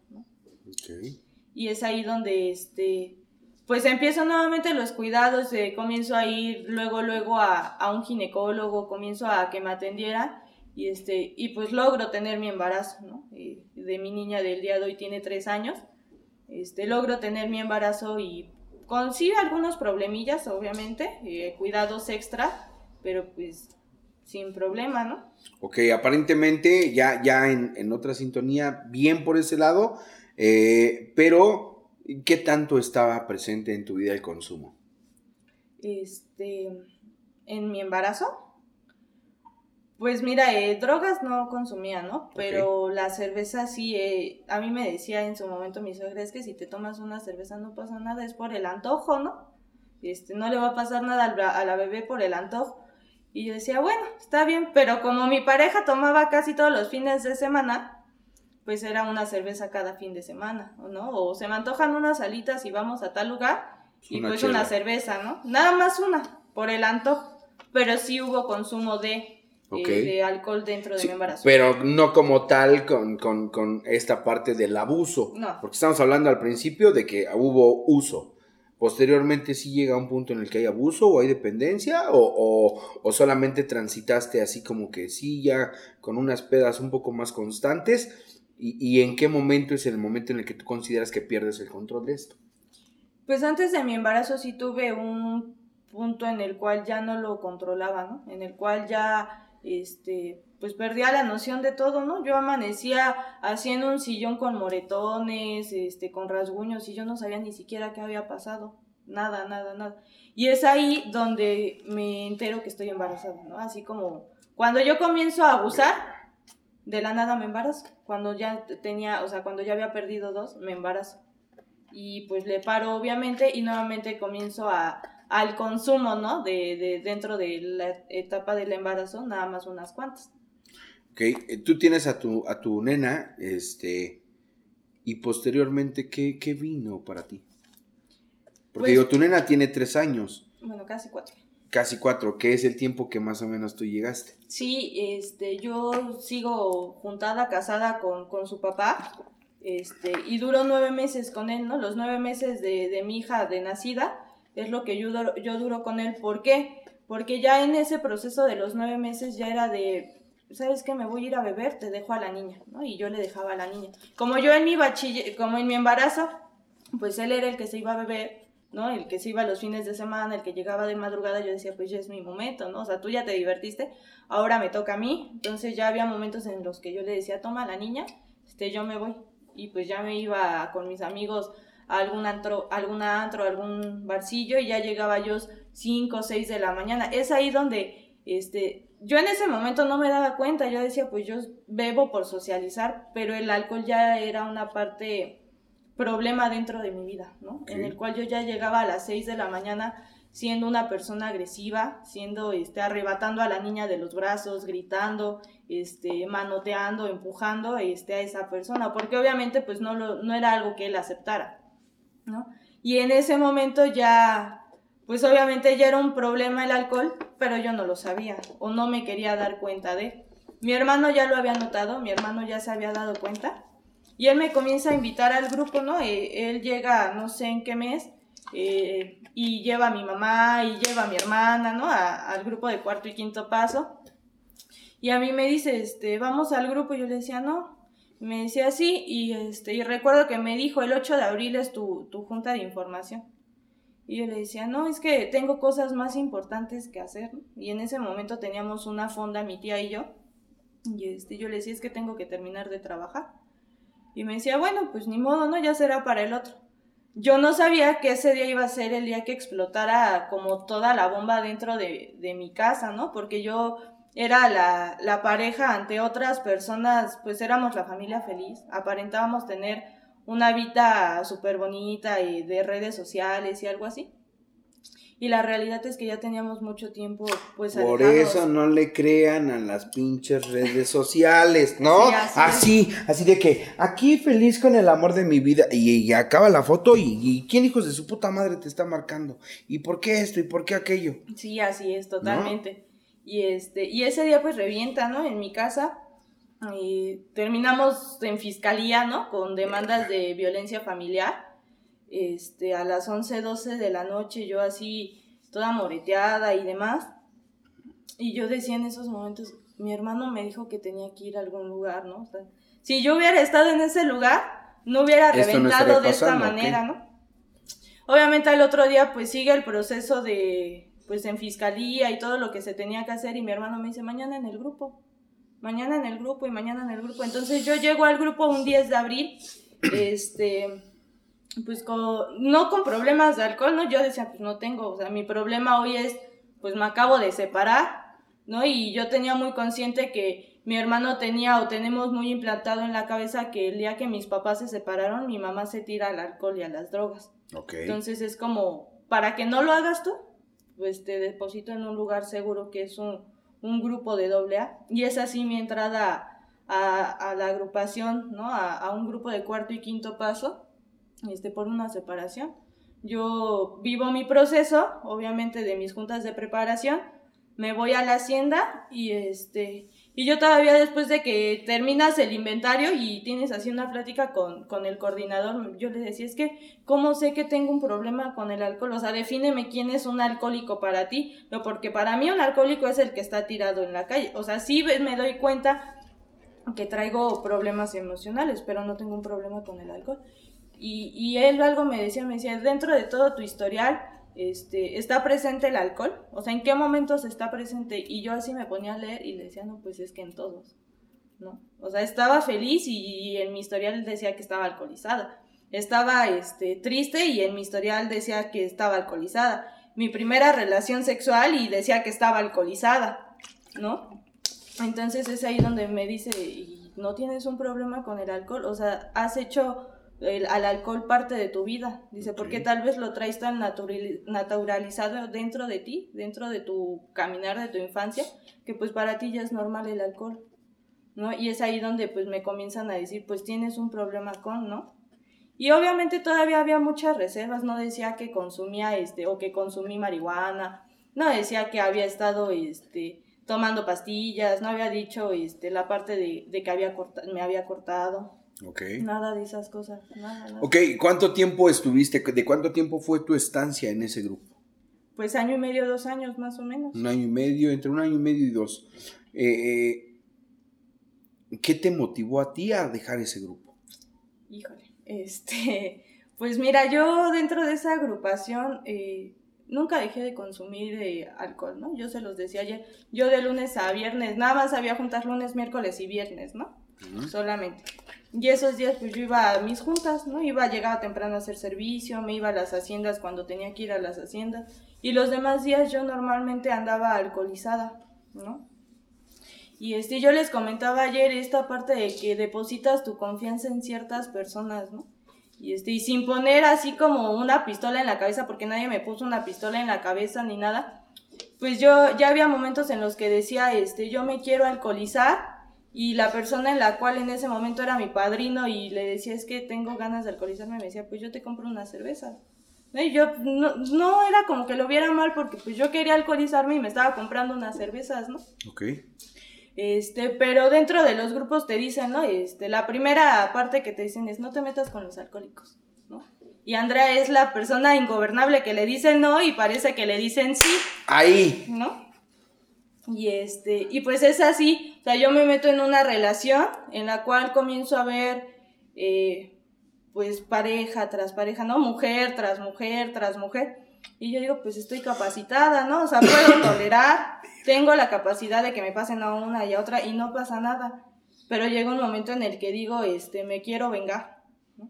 Y es ahí donde, este, pues empiezo nuevamente los cuidados, eh, comienzo a ir luego, luego a, a, un ginecólogo, comienzo a que me atendiera y, este, y pues logro tener mi embarazo, ¿no? Eh, de mi niña del día de hoy tiene tres años, este, logro tener mi embarazo y consigo algunos problemillas, obviamente, eh, cuidados extra, pero pues sin problema, ¿no? Ok, aparentemente ya, ya en, en otra sintonía, bien por ese lado, eh, pero ¿qué tanto estaba presente en tu vida el consumo? Este, en mi embarazo. Pues mira, eh, drogas no consumía, ¿no? Pero la cerveza sí, eh, a mí me decía en su momento mi suegra, es que si te tomas una cerveza no pasa nada, es por el antojo, ¿no? Este, no le va a pasar nada a la bebé por el antojo. Y yo decía, bueno, está bien, pero como mi pareja tomaba casi todos los fines de semana, pues era una cerveza cada fin de semana, ¿no? O se me antojan unas alitas y vamos a tal lugar y pues una cerveza, ¿no? Nada más una, por el antojo, pero sí hubo consumo de, eh, de alcohol dentro de mi embarazo. Pero no como tal con, con, con, esta parte del abuso, no. porque estamos hablando al principio de que hubo uso. Posteriormente sí llega un punto en el que hay abuso o hay dependencia o, o, o, solamente transitaste así como que sí ya con unas pedas un poco más constantes ¿Y, en qué momento es el momento en el que tú consideras que pierdes el control de esto? Pues antes de mi embarazo sí tuve un punto en el cual ya no lo controlaba, ¿no? En el cual ya, este, pues perdía la noción de todo, ¿no? Yo amanecía haciendo un sillón con moretones, este, con rasguños y yo no sabía ni siquiera qué había pasado. Nada, nada, nada. Y es ahí donde me entero que estoy embarazada, ¿no? Así como cuando yo comienzo a abusar, de la nada me embarazo. Cuando ya tenía, o sea, cuando ya había perdido dos, me embarazo. Y pues le paro obviamente y nuevamente comienzo a, al consumo, ¿no? De, de dentro de la etapa del embarazo, nada más unas cuantas. Ok, eh, tú tienes a tu, a tu nena, este, y posteriormente, ¿qué, qué vino para ti? Porque pues digo, tu nena tiene tres años. Bueno, casi cuatro casi cuatro, ¿qué es el tiempo que más o menos tú llegaste? Sí, este, yo sigo juntada, casada con, con su papá, este, y duró nueve meses con él, ¿no? Los nueve meses de, de mi hija de nacida es lo que yo, yo duro con él. ¿Por qué? Porque ya en ese proceso de los nueve meses ya era de, ¿sabes qué? Me voy a ir a beber, te dejo a la niña, ¿no? Y yo le dejaba a la niña. Como yo en mi bachiller, como en mi embarazo, pues él era el que se iba a beber ¿no? El que se iba los fines de semana, el que llegaba de madrugada, yo decía, pues ya es mi momento, ¿no? O sea, tú ya te divertiste, ahora me toca a mí. Entonces ya había momentos en los que yo le decía, toma la niña, este, yo me voy. Y pues ya me iba con mis amigos a algún antro, algún antro, algún barcillo y ya llegaba yo 5 o 6 de la mañana. Es ahí donde, este, yo en ese momento no me daba cuenta, yo decía, pues yo bebo por socializar, pero el alcohol ya era una parte problema dentro de mi vida, ¿no? En el cual yo ya llegaba a las 6 de la mañana siendo una persona agresiva, siendo, este, arrebatando a la niña de los brazos, gritando, este, manoteando, empujando, este, a esa persona, porque obviamente, pues, no, lo, no era algo que él aceptara, ¿no? Y en ese momento ya, pues, obviamente ya era un problema el alcohol, pero yo no lo sabía, o no me quería dar cuenta de. Mi hermano ya lo había notado, mi hermano ya se había dado cuenta, Y él me comienza a invitar al grupo, ¿no? Eh, él llega, no sé en qué mes, eh, y lleva a mi mamá y lleva a mi hermana, ¿no? al grupo de cuarto y quinto paso. Y a mí me dice, este, vamos al grupo. Y yo le decía, no. me decía, sí. Y, este, y recuerdo que me dijo, el 8 de abril es tu, tu junta de información. Y yo le decía, no, es que tengo cosas más importantes que hacer. Y en ese momento teníamos una fonda, mi tía y yo. Y este, yo le decía, es que tengo que terminar de trabajar. Y me decía, bueno, pues ni modo, ¿no? Ya será para el otro. Yo no sabía que ese día iba a ser el día que explotara como toda la bomba dentro de, de mi casa, ¿no? Porque yo era la, la pareja ante otras personas, pues éramos la familia feliz. Aparentábamos tener una vida súper bonita y de redes sociales y algo así. Y la realidad es que ya teníamos mucho tiempo, pues Por eso no le crean a las pinches redes sociales, ¿no? así, así, de que aquí feliz con el amor de mi vida y, acaba la foto y, quién hijos de su puta madre te está marcando y por qué esto y por qué aquello. Sí, así es, totalmente. Y este y ese día pues revienta, ¿no? En mi casa y terminamos en fiscalía, ¿no? Con demandas de violencia familiar. Este, a las 11, 12 de la noche, yo así, toda moreteada y demás. Y yo decía en esos momentos, mi hermano me dijo que tenía que ir a algún lugar, ¿no? si yo hubiera estado en ese lugar, no hubiera reventado de esta manera, ¿no? Obviamente al otro día, pues sigue el proceso de, pues en fiscalía y todo lo que se tenía que hacer y mi hermano me dice, mañana en el grupo mañana en el grupo y mañana en el grupo. Entonces yo llego al grupo un 10 de abril, este, pues no con problemas de alcohol, ¿no? Yo decía, pues no tengo, o sea, mi problema hoy es, pues me acabo de separar, ¿no? Y yo tenía muy consciente que mi hermano tenía o tenemos muy implantado en la cabeza que el día que mis papás se separaron, mi mamá se tira al alcohol y a las drogas. Entonces es como, para que no lo hagas tú, pues te deposito en un lugar seguro que es un un grupo de doble A y es así mi entrada a, la agrupación, ¿no? A, un grupo de cuarto y quinto paso, este, por una separación. Yo vivo mi proceso, obviamente, de mis juntas de preparación, me voy a la hacienda y este y yo todavía después de que terminas el inventario y tienes así una plática con, con, el coordinador, yo le decía, es que, ¿cómo sé que tengo un problema con el alcohol? O sea, defíneme quién es un alcohólico para ti, no, porque para mí un alcohólico es el que está tirado en la calle. O sea, sí me doy cuenta que traigo problemas emocionales, pero no tengo un problema con el alcohol. Y, y él algo me decía, me decía, dentro de todo tu historial, este, está presente el alcohol, o sea, en qué momentos está presente, y yo así me ponía a leer y le decía, no, pues es que en todos, ¿no? O sea, estaba feliz y, en mi historial decía que estaba alcoholizada, estaba, este, triste y en mi historial decía que estaba alcoholizada, mi primera relación sexual y decía que estaba alcoholizada, ¿no? Entonces es ahí donde me dice, no tienes un problema con el alcohol? O sea, has hecho al alcohol parte de tu vida. Dice, porque tal vez lo traes tan naturalizado dentro de ti, dentro de tu caminar de tu infancia, que pues para ti ya es normal el alcohol, ¿no? Y es ahí donde pues me comienzan a decir, pues tienes un problema con, ¿no? Y obviamente todavía había muchas reservas, no decía que consumía este, o que consumí marihuana, no decía que había estado este, tomando pastillas, no había dicho este, la parte de, de que había me había cortado. Nada de esas cosas. Nada, Ok, ¿cuánto tiempo estuviste? ¿De cuánto tiempo fue tu estancia en ese grupo? Pues año y medio, dos años más o menos. Un año y medio, entre un año y medio y dos. Eh, eh, ¿Qué te motivó a ti a dejar ese grupo? Híjole, este, pues mira, yo dentro de esa agrupación eh, nunca dejé de consumir alcohol, ¿no? Yo se los decía ayer, yo de lunes a viernes, nada más sabía juntar lunes, miércoles y viernes, ¿no? Solamente. Y esos días pues yo iba a mis juntas, ¿no? Iba a llegar temprano a hacer servicio, me iba a las haciendas cuando tenía que ir a las haciendas. Y los demás días yo normalmente andaba alcoholizada, ¿no? Y este, yo les comentaba ayer esta parte de que depositas tu confianza en ciertas personas, ¿no? Y, este, y sin poner así como una pistola en la cabeza, porque nadie me puso una pistola en la cabeza ni nada, pues yo ya había momentos en los que decía, este, yo me quiero alcoholizar y la persona en la cual en ese momento era mi padrino y le decía es que tengo ganas de alcoholizarme, me decía pues yo te compro una cerveza. Y yo no, no era como que lo viera mal porque pues yo quería alcoholizarme y me estaba comprando unas cervezas, ¿no? Ok. Este, pero dentro de los grupos te dicen, ¿no? Este, la primera parte que te dicen es no te metas con los alcohólicos, ¿no? Y Andrea es la persona ingobernable que le dicen no y parece que le dicen sí. Ahí. ¿No? Y este, y pues es así, o sea, yo me meto en una relación en la cual comienzo a ver, eh, pues pareja tras pareja, ¿no? Mujer tras mujer tras mujer. Y yo digo, pues estoy capacitada, ¿no? O sea, puedo tolerar, tengo la capacidad de que me pasen a una y a otra y no pasa nada. Pero llega un momento en el que digo, este, me quiero vengar. ¿no?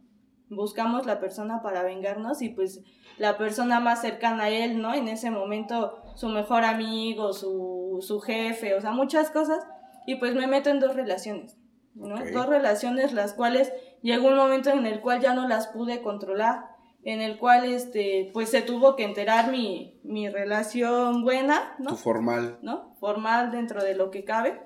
Buscamos la persona para vengarnos y pues la persona más cercana a él, ¿no? En ese momento su mejor amigo, su, su jefe, o sea, muchas cosas. Y pues me meto en dos relaciones, ¿no? Dos relaciones las cuales llegó un momento en el cual ya no las pude controlar, en el cual, este, pues se tuvo que enterar mi, mi relación buena, ¿no? Tu formal. ¿no? Formal dentro de lo que cabe.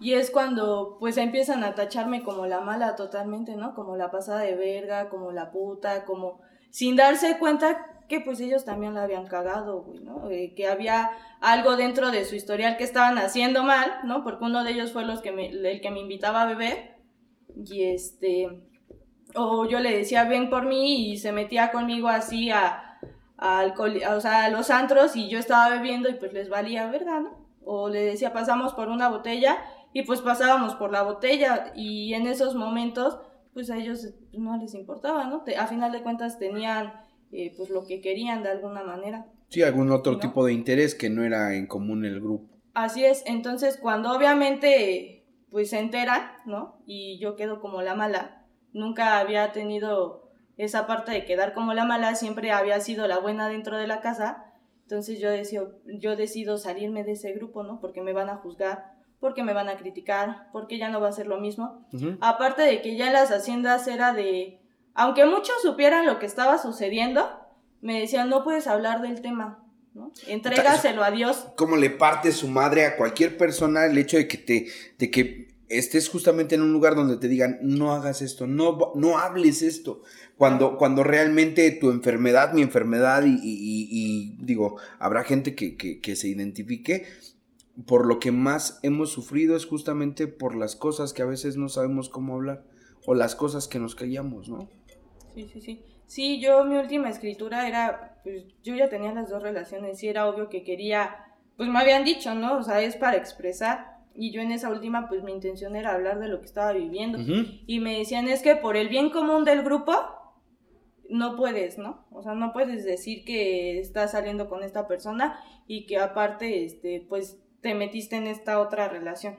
Y es cuando pues empiezan a tacharme como la mala totalmente, ¿no? Como la pasada de verga, como la puta, como sin darse cuenta que pues ellos también la habían cagado, güey, ¿no? Eh, que había algo dentro de su historial que estaban haciendo mal, ¿no? Porque uno de ellos fue los que me, el que me invitaba a beber y este o yo le decía ven por mí y se metía conmigo así a, a alcohol, o sea, a los antros y yo estaba bebiendo y pues les valía verga, ¿no? O le decía pasamos por una botella y pues pasábamos por la botella y en esos momentos pues a ellos no les importaba, ¿no? Te- a final de cuentas tenían eh, pues lo que querían de alguna manera. Sí, algún otro ¿No? tipo de interés que no era en común el grupo. Así es, entonces cuando obviamente pues se enteran, ¿no? Y yo quedo como la mala, nunca había tenido esa parte de quedar como la mala, siempre había sido la buena dentro de la casa, entonces yo decido, yo decido salirme de ese grupo, ¿no? Porque me van a juzgar, porque me van a criticar, porque ya no va a ser lo mismo. Ujú. Aparte de que ya en las haciendas era de, aunque muchos supieran lo que estaba sucediendo, me decían, no puedes hablar del tema, ¿no? Entrégaselo a Dios. Cómo le parte su madre a cualquier persona el hecho de que te, de que estés justamente en un lugar donde te digan, no hagas esto, no, no hables esto. Cuando, cuando realmente tu enfermedad, mi enfermedad, y, y- y- y, digo, habrá gente que, que- que se identifique, por lo que más hemos sufrido es justamente por las cosas que a veces no sabemos cómo hablar, o las cosas que nos callamos, ¿no? Sí, sí, sí. Sí, yo mi última escritura era, pues yo ya tenía las dos relaciones y era obvio que quería, pues me habían dicho, ¿no? O sea, es para expresar. Y yo en esa última, pues mi intención era hablar de lo que estaba viviendo. Y me decían, es que por el bien común del grupo, no puedes, ¿no? O sea, no puedes decir que estás saliendo con esta persona y que aparte, este, pues te metiste en esta otra relación.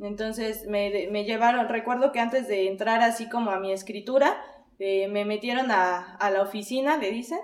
Entonces me, me llevaron, recuerdo que antes de entrar así como a mi escritura, eh, me metieron a, a la oficina, le dicen,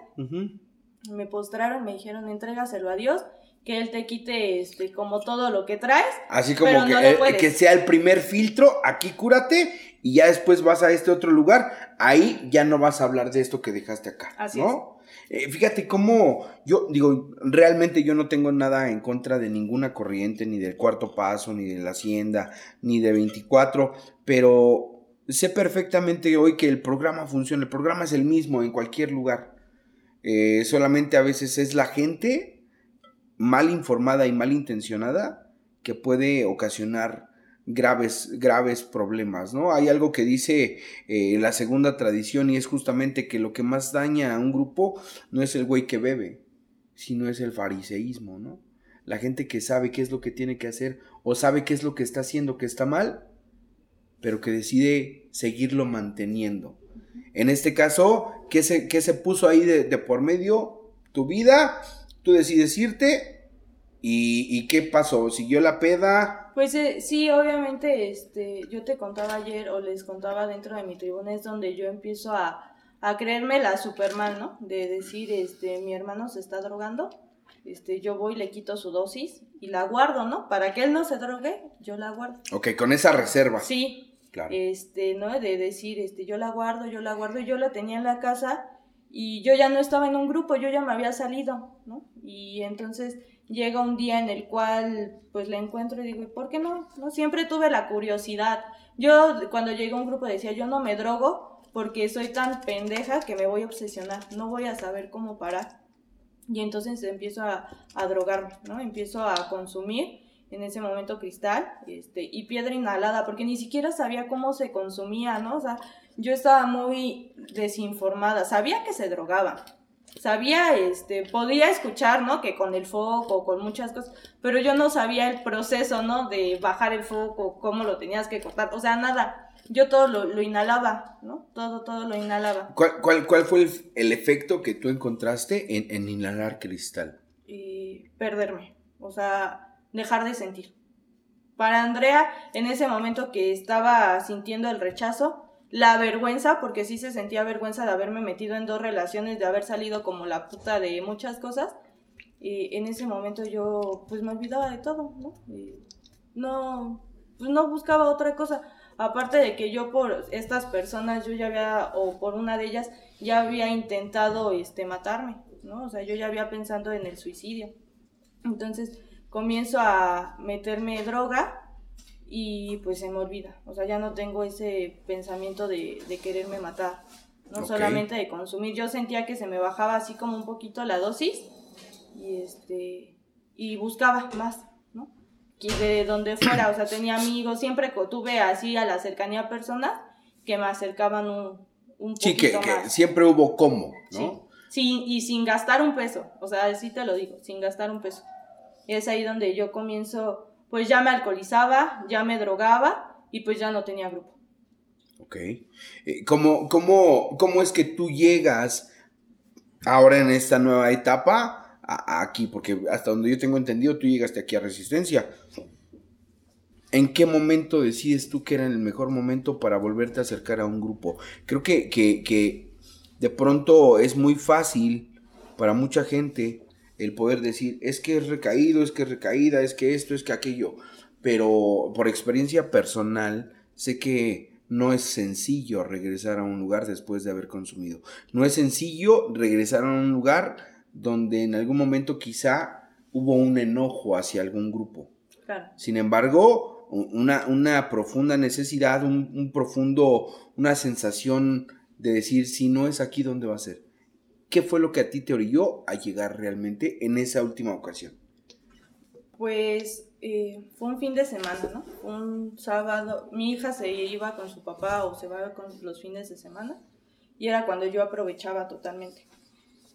me postraron, me dijeron, entrégaselo a Dios, que Él te quite este, como todo lo que traes. Así como Pero que, no eh, que sea el primer filtro, aquí cúrate y ya después vas a este otro lugar, ahí ya no vas a hablar de esto que dejaste acá, Así ¿no? Eh, fíjate cómo yo digo, realmente yo no tengo nada en contra de ninguna corriente, ni del cuarto paso, ni de la hacienda, ni de 24, pero sé perfectamente hoy que el programa funciona, el programa es el mismo en cualquier lugar. Eh, solamente a veces es la gente mal informada y mal intencionada que puede ocasionar graves, graves problemas, ¿no? Hay algo que dice eh, la segunda tradición y es justamente que lo que más daña a un grupo no es el güey que bebe, sino es el fariseísmo, ¿no? La gente que sabe qué es lo que tiene que hacer o sabe qué es lo que está haciendo que está mal, pero que decide seguirlo manteniendo. En este caso, ¿qué se, qué se puso ahí de, de por medio? Tu vida, tú decides irte y, y ¿qué pasó? ¿Siguió la peda? Pues eh, sí, obviamente, este, yo te contaba ayer o les contaba dentro de mi tribuna es donde yo empiezo a, a creerme la Superman, ¿no? De decir, este, mi hermano se está drogando, este, yo voy, le quito su dosis y la guardo, ¿no? Para que él no se drogue, yo la guardo. Ok, con esa reserva. Sí, Claro. este, ¿no? De decir, este, yo la guardo, yo la guardo, yo la tenía en la casa y yo ya no estaba en un grupo, yo ya me había salido, ¿no? Y entonces llega un día en el cual pues la encuentro y digo, ¿y por qué no? No siempre tuve la curiosidad. Yo cuando llegué a un grupo decía, yo no me drogo porque soy tan pendeja que me voy a obsesionar, no voy a saber cómo parar. Y entonces empiezo a, a drogarme, ¿no? Empiezo a consumir en ese momento cristal este, y piedra inhalada, porque ni siquiera sabía cómo se consumía, ¿no? O sea, yo estaba muy desinformada, sabía que se drogaba, sabía, este, podía escuchar, ¿no? Que con el foco, con muchas cosas, pero yo no sabía el proceso, ¿no? De bajar el foco, cómo lo tenías que cortar, o sea, nada. Yo todo lo, inhalaba, ¿no? Todo, todo lo inhalaba. ¿Cuál, cuál, cuál fue el, efecto que tú encontraste en, en inhalar cristal? Y perderme, o sea, dejar de sentir. Para Andrea, en ese momento que estaba sintiendo el rechazo, la vergüenza, porque sí se sentía vergüenza de haberme metido en dos relaciones, de haber salido como la puta de muchas cosas. Y en ese momento yo pues me olvidaba de todo, ¿no? no, pues no buscaba otra cosa. Aparte de que yo por estas personas, yo ya había, o por una de ellas, ya había intentado este, matarme, ¿no? O sea, yo ya había pensado en el suicidio. Entonces comienzo a meterme droga y pues se me olvida. O sea, ya no tengo ese pensamiento de, quererme matar, no solamente de consumir. Yo sentía que se me bajaba así como un poquito la dosis y este y buscaba más, ¿no? Y de donde fuera, o sea, tenía amigos, siempre tuve así a la cercanía personas que me acercaban un, un sí, que, siempre hubo como, ¿no? Sí. y sin gastar un peso, o sea, así te lo digo, sin gastar un peso. Es ahí donde yo comienzo pues ya me alcoholizaba, ya me drogaba y pues ya no tenía grupo. Ok. Eh, ¿Cómo, cómo, cómo es que tú llegas ahora en esta nueva etapa aquí? Porque hasta donde yo tengo entendido, tú llegaste aquí a Resistencia. ¿En qué momento decides tú que era el mejor momento para volverte a acercar a un grupo? Creo que, que, que de pronto es muy fácil para mucha gente el poder decir, es que es recaído, es que es recaída, es que esto, es que aquello. Pero por experiencia personal, sé que no es sencillo regresar a un lugar después de haber consumido. No es sencillo regresar a un lugar donde en algún momento quizá hubo un enojo hacia algún grupo. Sin embargo, una, una profunda necesidad, un, un, profundo, una sensación de decir, si no es aquí, ¿dónde va a ser? ¿Qué fue lo que a ti te orilló a llegar realmente en esa última ocasión? Pues eh, fue un fin de semana, ¿no? Un sábado, mi hija se iba con su papá o se va con los fines de semana y era cuando yo aprovechaba totalmente.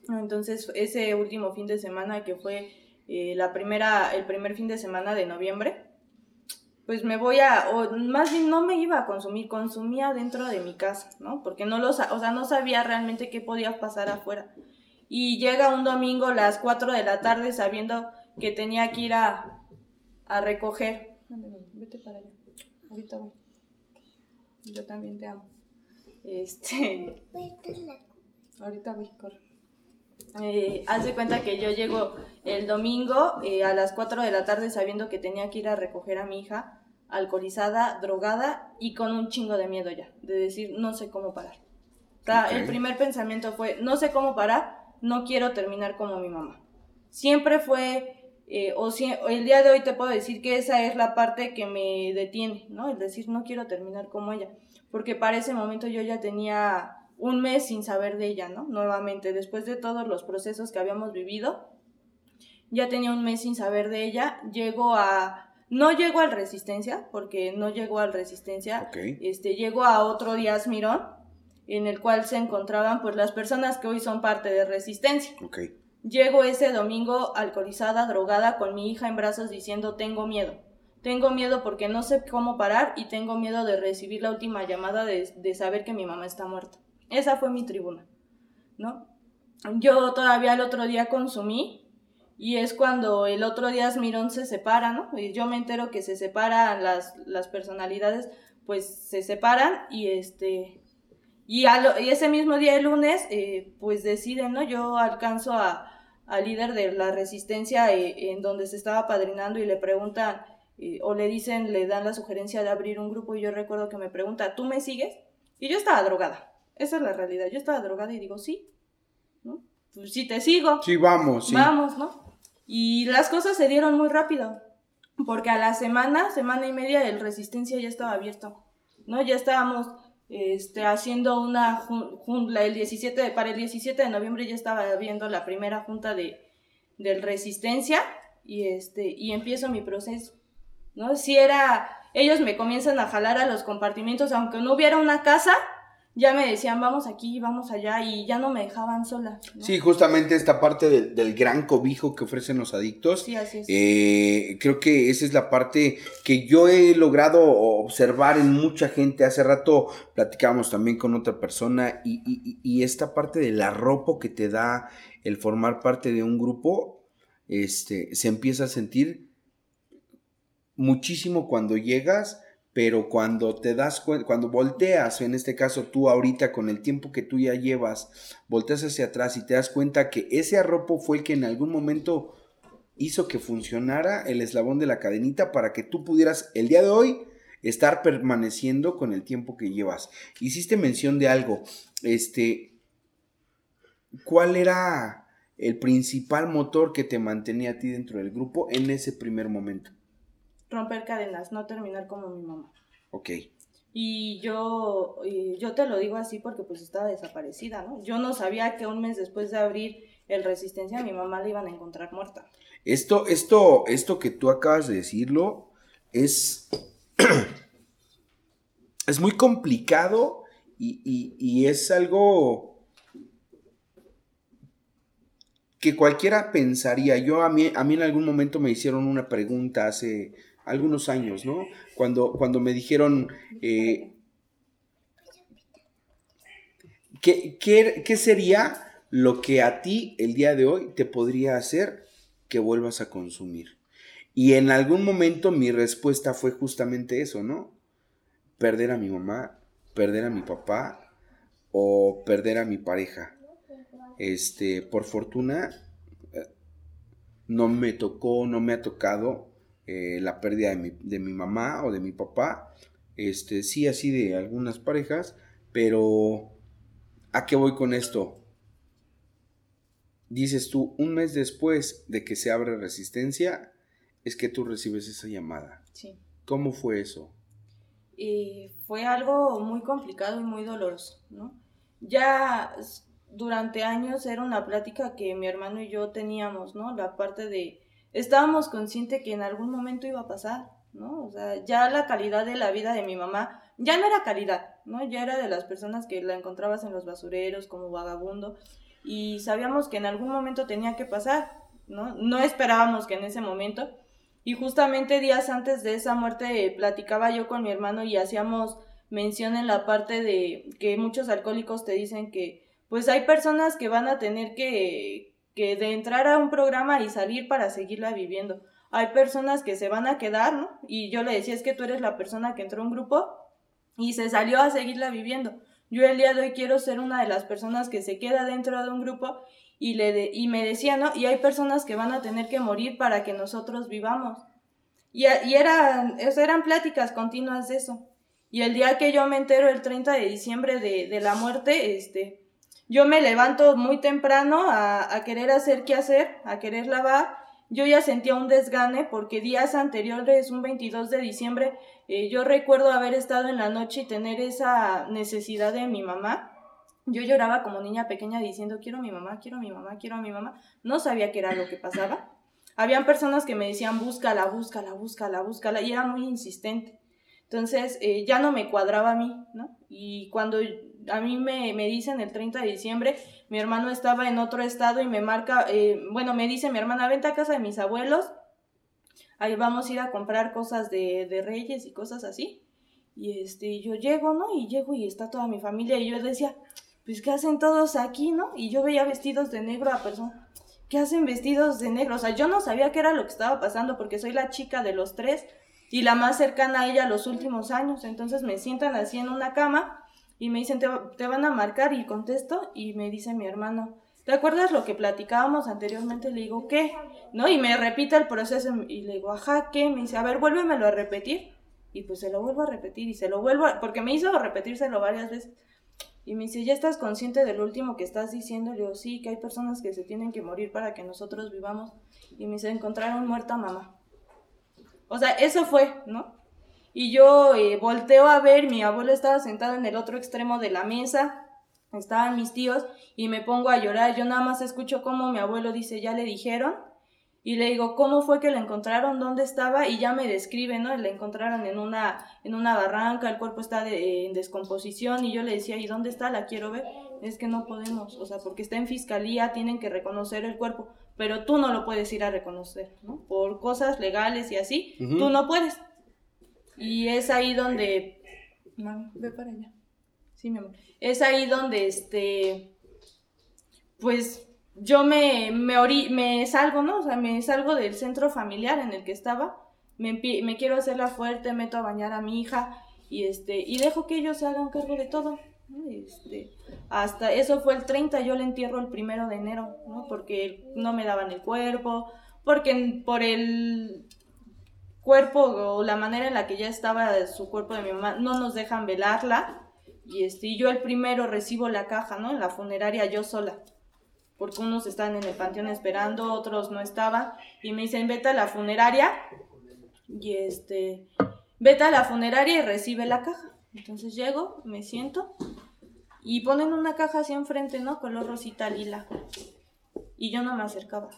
Entonces ese último fin de semana que fue eh, la primera, el primer fin de semana de noviembre, pues me voy a, o más bien no me iba a consumir, consumía dentro de mi casa, ¿no? Porque no lo, o sea, no sabía realmente qué podía pasar afuera. Y llega un domingo a las 4 de la tarde sabiendo que tenía que ir a, a recoger. Vete para allá. Ahorita voy. Yo también te amo. Este. Ahorita voy, corre. Eh, haz de cuenta que yo llego el domingo eh, a las 4 de la tarde sabiendo que tenía que ir a recoger a mi hija alcoholizada, drogada y con un chingo de miedo ya, de decir no sé cómo parar. El primer pensamiento fue no sé cómo parar, no quiero terminar como mi mamá. Siempre fue, eh, o el día de hoy te puedo decir que esa es la parte que me detiene, ¿no? El decir no quiero terminar como ella, porque para ese momento yo ya tenía un mes sin saber de ella, ¿no? Nuevamente, después de todos los procesos que habíamos vivido, ya tenía un mes sin saber de ella, llego a... No llego al Resistencia, porque no llego al Resistencia, este, llego a otro Díaz Mirón, en el cual se encontraban pues las personas que hoy son parte de Resistencia. Llego ese domingo alcoholizada, drogada, con mi hija en brazos diciendo tengo miedo. Tengo miedo porque no sé cómo parar y tengo miedo de recibir la última llamada de, de saber que mi mamá está muerta. Esa fue mi tribuna, ¿no? Yo todavía el otro día consumí y es cuando el otro día Mirón se separa, ¿no? Y yo me entero que se separan las, las personalidades, pues se separan y este... Y, y ese mismo día, el lunes, eh, pues deciden, ¿no? Yo alcanzo a, al líder de la resistencia eh, en donde se estaba padrinando y le preguntan, eh, o le dicen, le dan la sugerencia de abrir un grupo y yo recuerdo que me pregunta, ¿tú me sigues? Y yo estaba drogada. Esa es la realidad. Yo estaba drogada y digo, sí, ¿no? Pues sí, te sigo. Sí, vamos, sí. Vamos, ¿no? Y las cosas se dieron muy rápido, porque a la semana, semana y media, el Resistencia ya estaba abierto, ¿no? Ya estábamos este, haciendo una junta, el 17, para el 17 de noviembre ya estaba viendo la primera junta de, del Resistencia y, este, y empiezo mi proceso. ¿no? Si era, ellos me comienzan a jalar a los compartimientos, aunque no hubiera una casa, ya me decían, vamos aquí, vamos allá, y ya no me dejaban sola. Sí, justamente esta parte del, gran cobijo que ofrecen los adictos. Sí, así es. Eh, creo que esa es la parte que yo he logrado observar en mucha gente. Hace rato platicábamos también con otra persona y, y, y esta parte del arropo que te da el formar parte de un grupo, este, se empieza a sentir muchísimo cuando llegas pero cuando te das cuenta, cuando volteas, en este caso tú ahorita con el tiempo que tú ya llevas, volteas hacia atrás y te das cuenta que ese arropo fue el que en algún momento hizo que funcionara el eslabón de la cadenita para que tú pudieras el día de hoy estar permaneciendo con el tiempo que llevas. Hiciste mención de algo, este, ¿cuál era el principal motor que te mantenía a ti dentro del grupo en ese primer momento? Romper cadenas, no terminar como mi mamá. Ok. Y yo, yo te lo digo así porque pues estaba desaparecida, ¿no? Yo no sabía que un mes después de abrir el Resistencia a mi mamá la iban a encontrar muerta. Esto, esto, esto que tú acabas de decirlo es, es muy complicado y, y es algo que cualquiera pensaría. Yo a mí, a mí en algún momento me hicieron una pregunta hace algunos años, ¿no? Cuando, cuando me dijeron, eh, ¿qué, qué, sería lo que a ti el día de hoy te podría hacer que vuelvas a consumir? Y en algún momento mi respuesta fue justamente eso, ¿no? Perder a mi mamá, perder a mi papá o perder a mi pareja. Este, por fortuna, eh, no me tocó, no me ha tocado eh, la pérdida de mi, de mi, mamá o de mi papá, este, sí así de algunas parejas, pero ¿a qué voy con esto? Dices tú, un mes después de que se abre resistencia, es que tú recibes esa llamada. Sí. ¿Cómo fue eso? Y fue algo muy complicado y muy doloroso, ¿no? Ya durante años era una plática que mi hermano y yo teníamos, ¿no? La parte de estábamos conscientes que en algún momento iba a pasar, ¿no? O sea, ya la calidad de la vida de mi mamá ya no era calidad, ¿no? Ya era de las personas que la encontrabas en los basureros como vagabundo y sabíamos que en algún momento tenía que pasar, ¿no? No esperábamos que en ese momento. Y justamente días antes de esa muerte platicaba yo con mi hermano y hacíamos mención en la parte de que muchos alcohólicos te dicen que pues hay personas que van a tener que, que de entrar a un programa y salir para seguirla viviendo. Hay personas que se van a quedar, ¿no? Y yo le decía, es que tú eres la persona que entró a un grupo y se salió a seguirla viviendo. Yo el día de hoy quiero ser una de las personas que se queda dentro de un grupo y, le y me decía, ¿no? Y hay personas que van a tener que morir para que nosotros vivamos. Y, y eran, eran pláticas continuas de eso. Y el día que yo me entero, el 30 de diciembre de, de la muerte, este, yo me levanto muy temprano a, querer hacer qué hacer, a querer lavar. Yo ya sentía un desgane porque días anteriores, un 22 de diciembre, eh, yo recuerdo haber estado en la noche y tener esa necesidad de mi mamá. Yo lloraba como niña pequeña diciendo, quiero a mi mamá, quiero a mi mamá, quiero a mi mamá. No sabía qué era lo que pasaba. Habían personas que me decían, búscala, búscala, búscala, búscala, y era muy insistente. Entonces, eh, ya no me cuadraba a mí, ¿no? Y cuando a mí me, me, dicen el 30 de diciembre, mi hermano estaba en otro estado y me marca, eh, bueno, me dice mi hermana, vente a casa de mis abuelos, ahí vamos a ir a comprar cosas de, de reyes y cosas así. Y este, yo llego, ¿no? Y llego y está toda mi familia y yo decía, pues ¿qué hacen todos aquí, no? Y yo veía vestidos de negro a personas, ¿qué hacen vestidos de negro? O sea, yo no sabía qué era lo que estaba pasando porque soy la chica de los tres y la más cercana a ella los últimos años. Entonces me sientan así en una cama y me dicen, te, van a marcar y contesto y me dice mi hermano, ¿te acuerdas lo que platicábamos anteriormente? Le digo, ¿qué? ¿No? Y me repite el proceso y le digo, ajá, ¿qué? Me dice, a ver, vuélvemelo a repetir. Y pues se lo vuelvo a repetir y se lo vuelvo a... porque me hizo repetírselo varias veces. Y me dice, ¿ya estás consciente del último que estás diciendo? Le digo, sí, que hay personas que se tienen que morir para que nosotros vivamos. Y me dice, encontraron muerta mamá. O sea, eso fue, ¿no? Y yo eh, volteo a ver, mi abuelo estaba sentado en el otro extremo de la mesa, estaban mis tíos y me pongo a llorar. Yo nada más escucho cómo mi abuelo dice, ya le dijeron. y le digo, ¿cómo fue que la encontraron? ¿Dónde estaba? Y ya me describe, ¿no? La encontraron en una, en una barranca, el cuerpo está en descomposición y yo le decía, ¿y dónde está? La quiero ver. Es que no podemos, o sea, porque está en fiscalía, tienen que reconocer el cuerpo, pero tú no lo puedes ir a reconocer, ¿no? Por cosas legales y así, tú no puedes. Y es ahí donde... Mami, ve para allá. Sí, mi amor. Es ahí donde, este, pues yo me, me, me salgo, ¿no? O sea, me salgo del centro familiar en el que estaba, me, me quiero hacerla fuerte, meto a bañar a mi hija y, este, y dejo que ellos se hagan cargo de todo. Este, hasta eso fue el 30, yo le entierro el primero de enero, ¿no? Porque no me daban el cuerpo, porque por el cuerpo o la manera en la que ya estaba su cuerpo de mi mamá, no nos dejan velarla. Y este, yo el primero recibo la caja, ¿no? En la funeraria yo sola porque unos están en el panteón esperando, otros no estaban, y me dicen, vete a la funeraria, y este, vete a la funeraria y recibe la caja. Entonces llego, me siento, y ponen una caja así enfrente, ¿no? Color rosita lila. Y yo no me acercaba,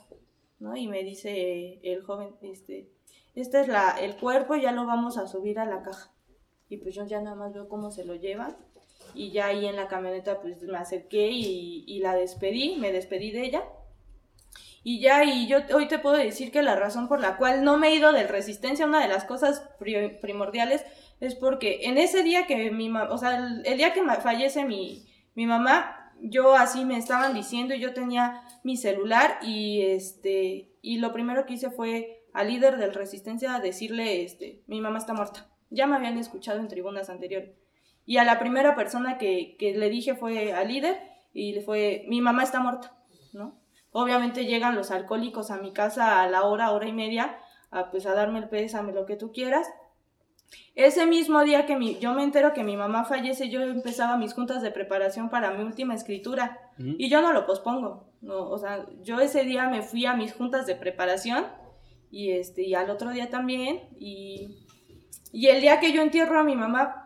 ¿no? Y me dice el joven, este, este es la, el cuerpo, ya lo vamos a subir a la caja. Y pues yo ya nada más veo cómo se lo llevan y ya ahí en la camioneta pues me acerqué y, la despedí, me despedí de ella. Y ya, y yo hoy te puedo decir que la razón por la cual no me he ido del Resistencia, una de las cosas primordiales, es porque en ese día que mi mamá, o sea, el, día que fallece mi, mi mamá, yo así me estaban diciendo, y yo tenía mi celular y este, y lo primero que hice fue al líder del Resistencia decirle, este, mi mamá está muerta. Ya me habían escuchado en tribunas anteriores. Y a la primera persona que, le dije fue al líder y le fue, mi mamá está muerta, ¿no? Obviamente llegan los alcohólicos a mi casa a la hora, hora y media, a, pues a darme el pésame, lo que tú quieras. Ese mismo día que mi, yo me entero que mi mamá fallece, yo empezaba mis juntas de preparación para mi última escritura y yo no lo pospongo, no, o sea, yo ese día me fui a mis juntas de preparación y este y al otro día también y, y el día que yo entierro a mi mamá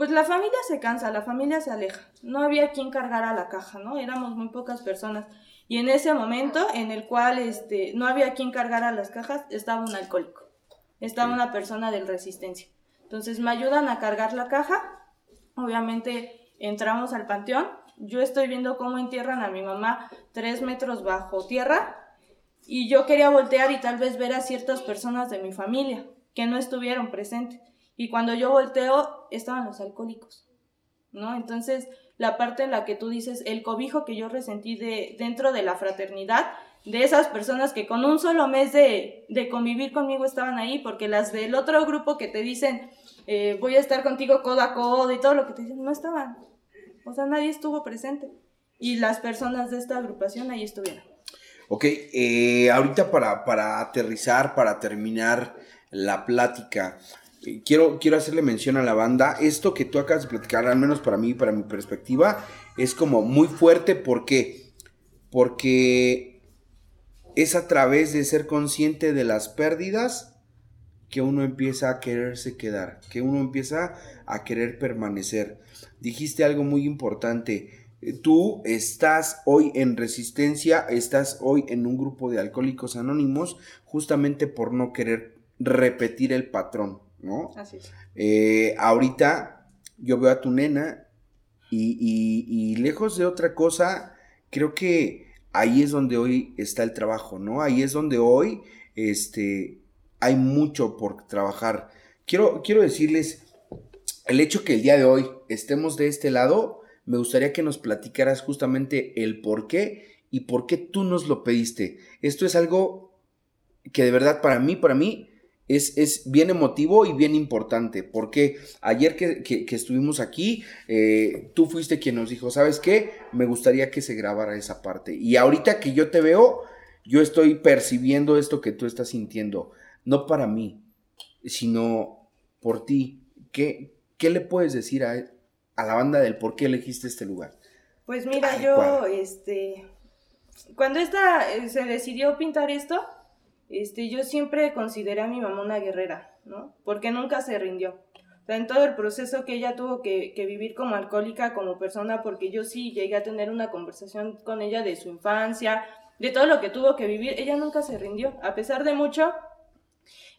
pues la familia se cansa, la familia se aleja. No había quien cargara la caja, ¿no? Éramos muy pocas personas. Y en ese momento en el cual este, no había quien cargara las cajas, estaba un alcohólico. Estaba una persona del resistencia. Entonces me ayudan a cargar la caja. Obviamente entramos al panteón. Yo estoy viendo cómo entierran a mi mamá tres metros bajo tierra. Y yo quería voltear y tal vez ver a ciertas personas de mi familia que no estuvieron presentes. Y cuando yo volteo, estaban los alcohólicos, ¿no? Entonces, la parte en la que tú dices, el cobijo que yo resentí de, dentro de la fraternidad, de esas personas que con un solo mes de, convivir conmigo estaban ahí, porque las del otro grupo que te dicen, eh, voy a estar contigo codo a codo y todo lo que te dicen, no estaban. O sea, nadie estuvo presente. Y las personas de esta agrupación ahí estuvieron. Ok, eh, ahorita para, para aterrizar, para terminar la plática, eh, quiero, quiero hacerle mención a la banda. Esto que tú acabas de platicar, al menos para mí, para mi perspectiva, es como muy fuerte. ¿Por qué? Porque es a través de ser consciente de las pérdidas que uno empieza a quererse quedar, que uno empieza a querer permanecer. Dijiste algo muy importante. Tú estás hoy en resistencia, estás hoy en un grupo de alcohólicos anónimos justamente por no querer repetir el patrón. ¿no? Así es. Eh, ahorita yo veo a tu nena y, lejos de otra cosa, creo que ahí es donde hoy está el trabajo, ¿no? Ahí es donde hoy este, hay mucho por trabajar. Quiero, quiero decirles, el hecho que el día de hoy estemos de este lado, me gustaría que nos platicaras justamente el por qué y por qué tú nos lo pediste. Esto es algo que de verdad para mí, para mí, es, bien emotivo y bien importante, porque ayer que, estuvimos aquí, eh, tú fuiste quien nos dijo, ¿sabes qué? Me gustaría que se grabara esa parte. Y ahorita que yo te veo, yo estoy percibiendo esto que tú estás sintiendo, no para mí, sino por ti. ¿Qué, qué le puedes decir a, la banda del por qué elegiste este lugar? Pues mira, yo, este, cuando esta, eh, se decidió pintar esto, este, yo siempre consideré a mi mamá una guerrera, ¿no? Porque nunca se rindió. O sea, en todo el proceso que ella tuvo que, vivir como alcohólica, como persona, porque yo sí llegué a tener una conversación con ella de su infancia, de todo lo que tuvo que vivir, ella nunca se rindió, a pesar de mucho,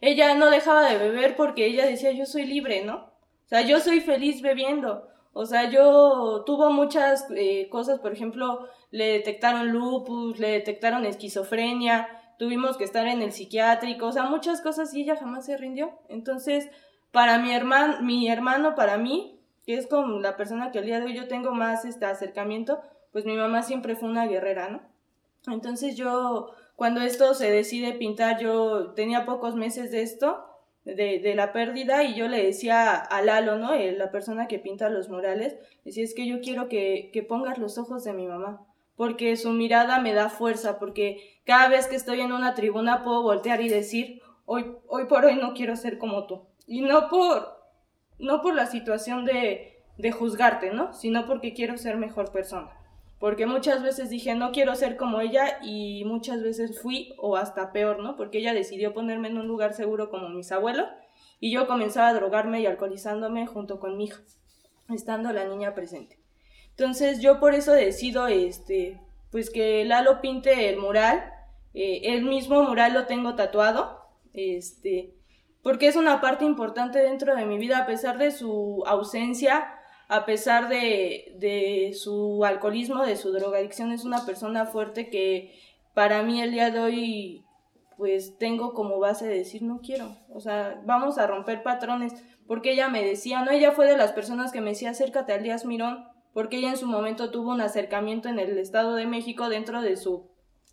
ella no dejaba de beber porque ella decía, yo soy libre, ¿no? O sea, yo soy feliz bebiendo. O sea, yo tuvo muchas eh, cosas, por ejemplo, le detectaron lupus, le detectaron esquizofrenia, tuvimos que estar en el psiquiátrico, o sea, muchas cosas y ella jamás se rindió. Entonces, para mi hermano, mi hermano, para mí, que es con la persona que el día de hoy yo tengo más este acercamiento, pues mi mamá siempre fue una guerrera, ¿no? Entonces yo, cuando esto se decide pintar, yo tenía pocos meses de esto, de, de, la pérdida y yo le decía a Lalo, ¿no? Eh, la persona que pinta los murales, decía, es que yo quiero que, que pongas los ojos de mi mamá, porque su mirada me da fuerza, porque cada vez que estoy en una tribuna puedo voltear y decir, hoy, hoy por hoy no quiero ser como tú. Y no por, no por la situación de, de juzgarte, ¿no? Sino porque quiero ser mejor persona porque muchas veces dije no quiero ser como ella y muchas veces fui o hasta peor, ¿no? Porque ella decidió ponerme en un lugar seguro como mis abuelos y yo comenzaba a drogarme y alcoholizándome junto con mi hija, estando la niña presente. Entonces yo por eso decido, este, pues que Lalo pinte el mural, eh, el mismo mural lo tengo tatuado, este, porque es una parte importante dentro de mi vida a pesar de su ausencia a pesar de, su alcoholismo, de su drogadicción, es una persona fuerte que para mí el día de hoy pues tengo como base de decir no quiero, o sea, vamos a romper patrones, porque ella me decía, no, ella fue de las personas que me decía acércate al Díaz Mirón, porque ella en su momento tuvo un acercamiento en el Estado de México dentro de su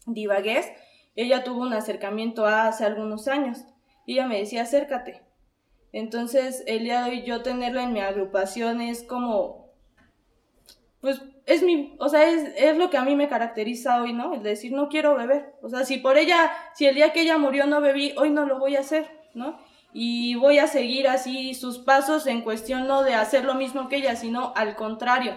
divaguez, ella tuvo un acercamiento hace algunos años, y ella me decía acércate, entonces, el día de hoy yo tenerla en mi agrupación es como, pues es mi, o sea, es, es lo que a mí me caracteriza hoy, ¿no? El decir, no quiero beber. O sea, si por ella, si el día que ella murió no bebí, hoy no lo voy a hacer, ¿no? Y voy a seguir así sus pasos en cuestión no de hacer lo mismo que ella, sino al contrario.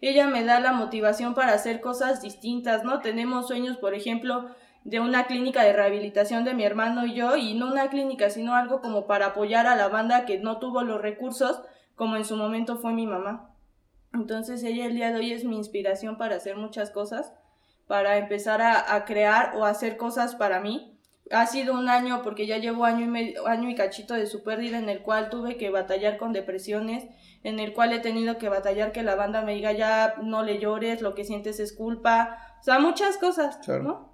Ella me da la motivación para hacer cosas distintas, ¿no? Tenemos sueños, por ejemplo, de una clínica de rehabilitación de mi hermano y yo, y no una clínica, sino algo como para apoyar a la banda que no tuvo los recursos, como en su momento fue mi mamá. Entonces ella el día de hoy es mi inspiración para hacer muchas cosas, para empezar a, crear o hacer cosas para mí. Ha sido un año, porque ya llevo año y, medio, año y cachito de su pérdida, en el cual tuve que batallar con depresiones, en el cual he tenido que batallar que la banda me diga ya no le llores, lo que sientes es culpa, o sea, muchas cosas, ¿no?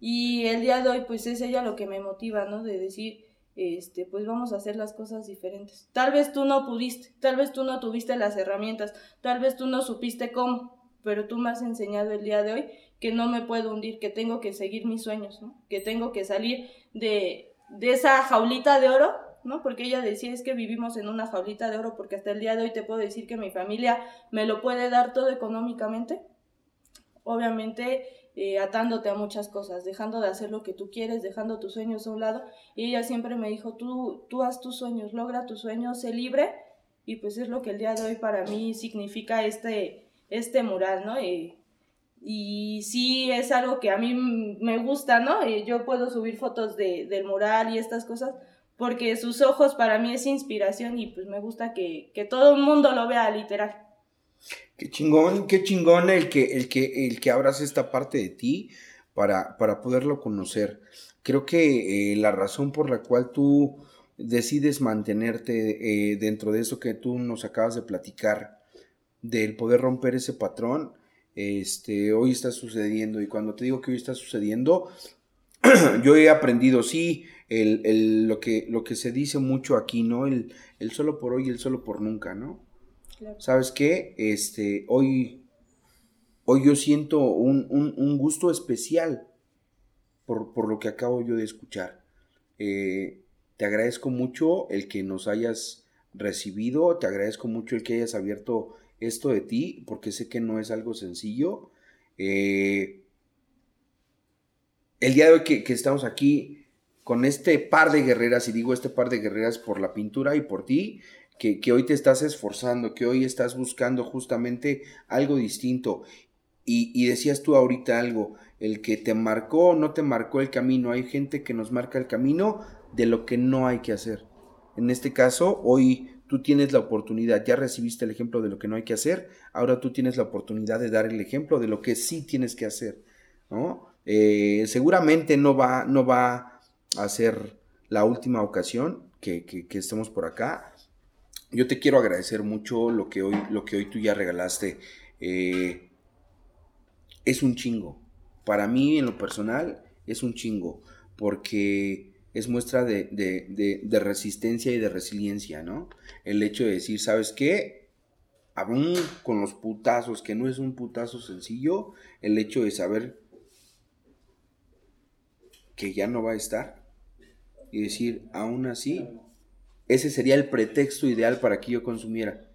Y el día de hoy, pues es ella lo que me motiva, ¿no? De decir, este, pues vamos a hacer las cosas diferentes. Tal vez tú no pudiste, tal vez tú no tuviste las herramientas, tal vez tú no supiste cómo, pero tú me has enseñado el día de hoy que no me puedo hundir, que tengo que seguir mis sueños, ¿no? Que tengo que salir de, de esa jaulita de oro, ¿no? Porque ella decía, es que vivimos en una jaulita de oro, porque hasta el día de hoy te puedo decir que mi familia me lo puede dar todo económicamente. Obviamente eh, atándote a muchas cosas, dejando de hacer lo que tú quieres, dejando tus sueños a un lado. Y ella siempre me dijo, tú, tú haz tus sueños, logra tus sueños, sé libre. Y pues es lo que el día de hoy para mí significa este, este mural, ¿no? Y, y sí es algo que a mí me gusta, ¿no? Y yo puedo subir fotos de, del mural y estas cosas porque sus ojos para mí es inspiración y pues me gusta que, que todo el mundo lo vea literal. Qué chingón, qué chingón el que, el que, el que abras esta parte de ti para, para poderlo conocer. Creo que eh, la razón por la cual tú decides mantenerte eh, dentro de eso que tú nos acabas de platicar, del poder romper ese patrón, este, hoy está sucediendo. Y cuando te digo que hoy está sucediendo, yo he aprendido, sí, el, el, lo, que, lo que se dice mucho aquí, ¿no? El, el solo por hoy y el solo por nunca, ¿no? ¿Sabes qué? Este, hoy, hoy yo siento un, gusto especial por, lo que acabo yo de escuchar. Eh, te agradezco mucho el que nos hayas recibido, te agradezco mucho el que hayas abierto esto de ti, porque sé que no es algo sencillo. Eh, el día de hoy que, estamos aquí con este par de guerreras, y digo este par de guerreras por la pintura y por ti, que, hoy te estás esforzando, que hoy estás buscando justamente algo distinto. Y, decías tú ahorita algo, el que te marcó no te marcó el camino. Hay gente que nos marca el camino de lo que no hay que hacer. En este caso, hoy tú tienes la oportunidad, ya recibiste el ejemplo de lo que no hay que hacer, ahora tú tienes la oportunidad de dar el ejemplo de lo que sí tienes que hacer, ¿no? Eh, seguramente no va, no va a ser la última ocasión que, estemos por acá. Yo te quiero agradecer mucho lo que hoy, lo que hoy tú ya regalaste. Eh, es un chingo. Para mí, en lo personal, es un chingo. Porque es muestra de, de, resistencia y de resiliencia, ¿no? El hecho de decir, ¿sabes qué? Aún con los putazos, que no es un putazo sencillo, el hecho de saber que ya no va a estar y decir, aún así, ese sería el pretexto ideal para que yo consumiera.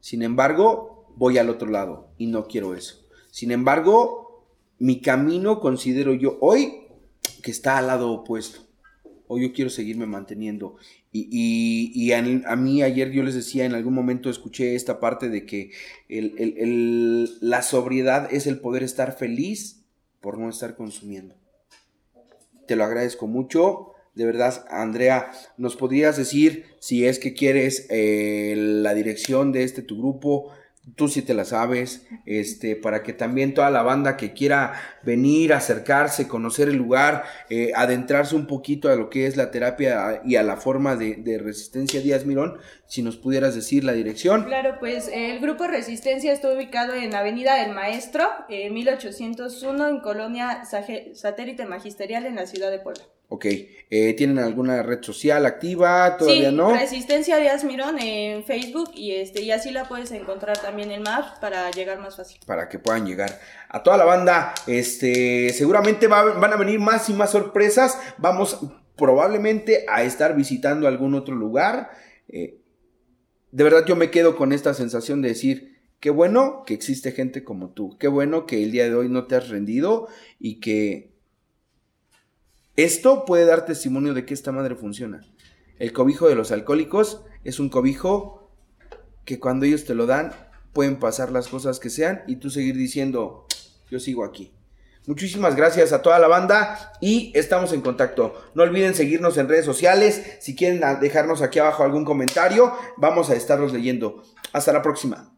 Sin embargo, voy al otro lado y no quiero eso. Sin embargo, mi camino considero yo hoy que está al lado opuesto. Hoy yo quiero seguirme manteniendo. Y, a, mí ayer yo les decía, en algún momento escuché esta parte de que la sobriedad es el poder estar feliz por no estar consumiendo te lo agradezco mucho. De verdad, Andrea, ¿nos podrías decir si es que quieres eh, la dirección de este tu grupo? tú sí te la sabes, este, para que también toda la banda que quiera venir, acercarse, conocer el lugar, eh, adentrarse un poquito a lo que es la terapia y a la forma de, Resistencia Díaz Mirón, si nos pudieras decir la dirección. Claro, pues el grupo Resistencia está ubicado en Avenida del Maestro, 1801, en Colonia Satélite Magisterial en la ciudad de Puebla. Ok, eh, ¿tienen alguna red social activa? ¿Todavía no? Resistencia Díaz Mirón en Facebook y, este, y así la puedes encontrar también en Maps para llegar más fácil. Para que puedan llegar a toda la banda. Este, seguramente van a venir más y más sorpresas. Vamos probablemente a estar visitando algún otro lugar. Eh, de verdad yo me quedo con esta sensación de decir, qué bueno que existe gente como tú, qué bueno que el día de hoy no te has rendido y que esto puede dar testimonio de que esta madre funciona. El cobijo de los alcohólicos es un cobijo que cuando ellos te lo dan pueden pasar las cosas que sean y tú seguir diciendo, yo sigo aquí. Muchísimas gracias a toda la banda y estamos en contacto. No olviden seguirnos en redes sociales. Si quieren dejarnos aquí abajo algún comentario, vamos a estarlos leyendo. Hasta la próxima.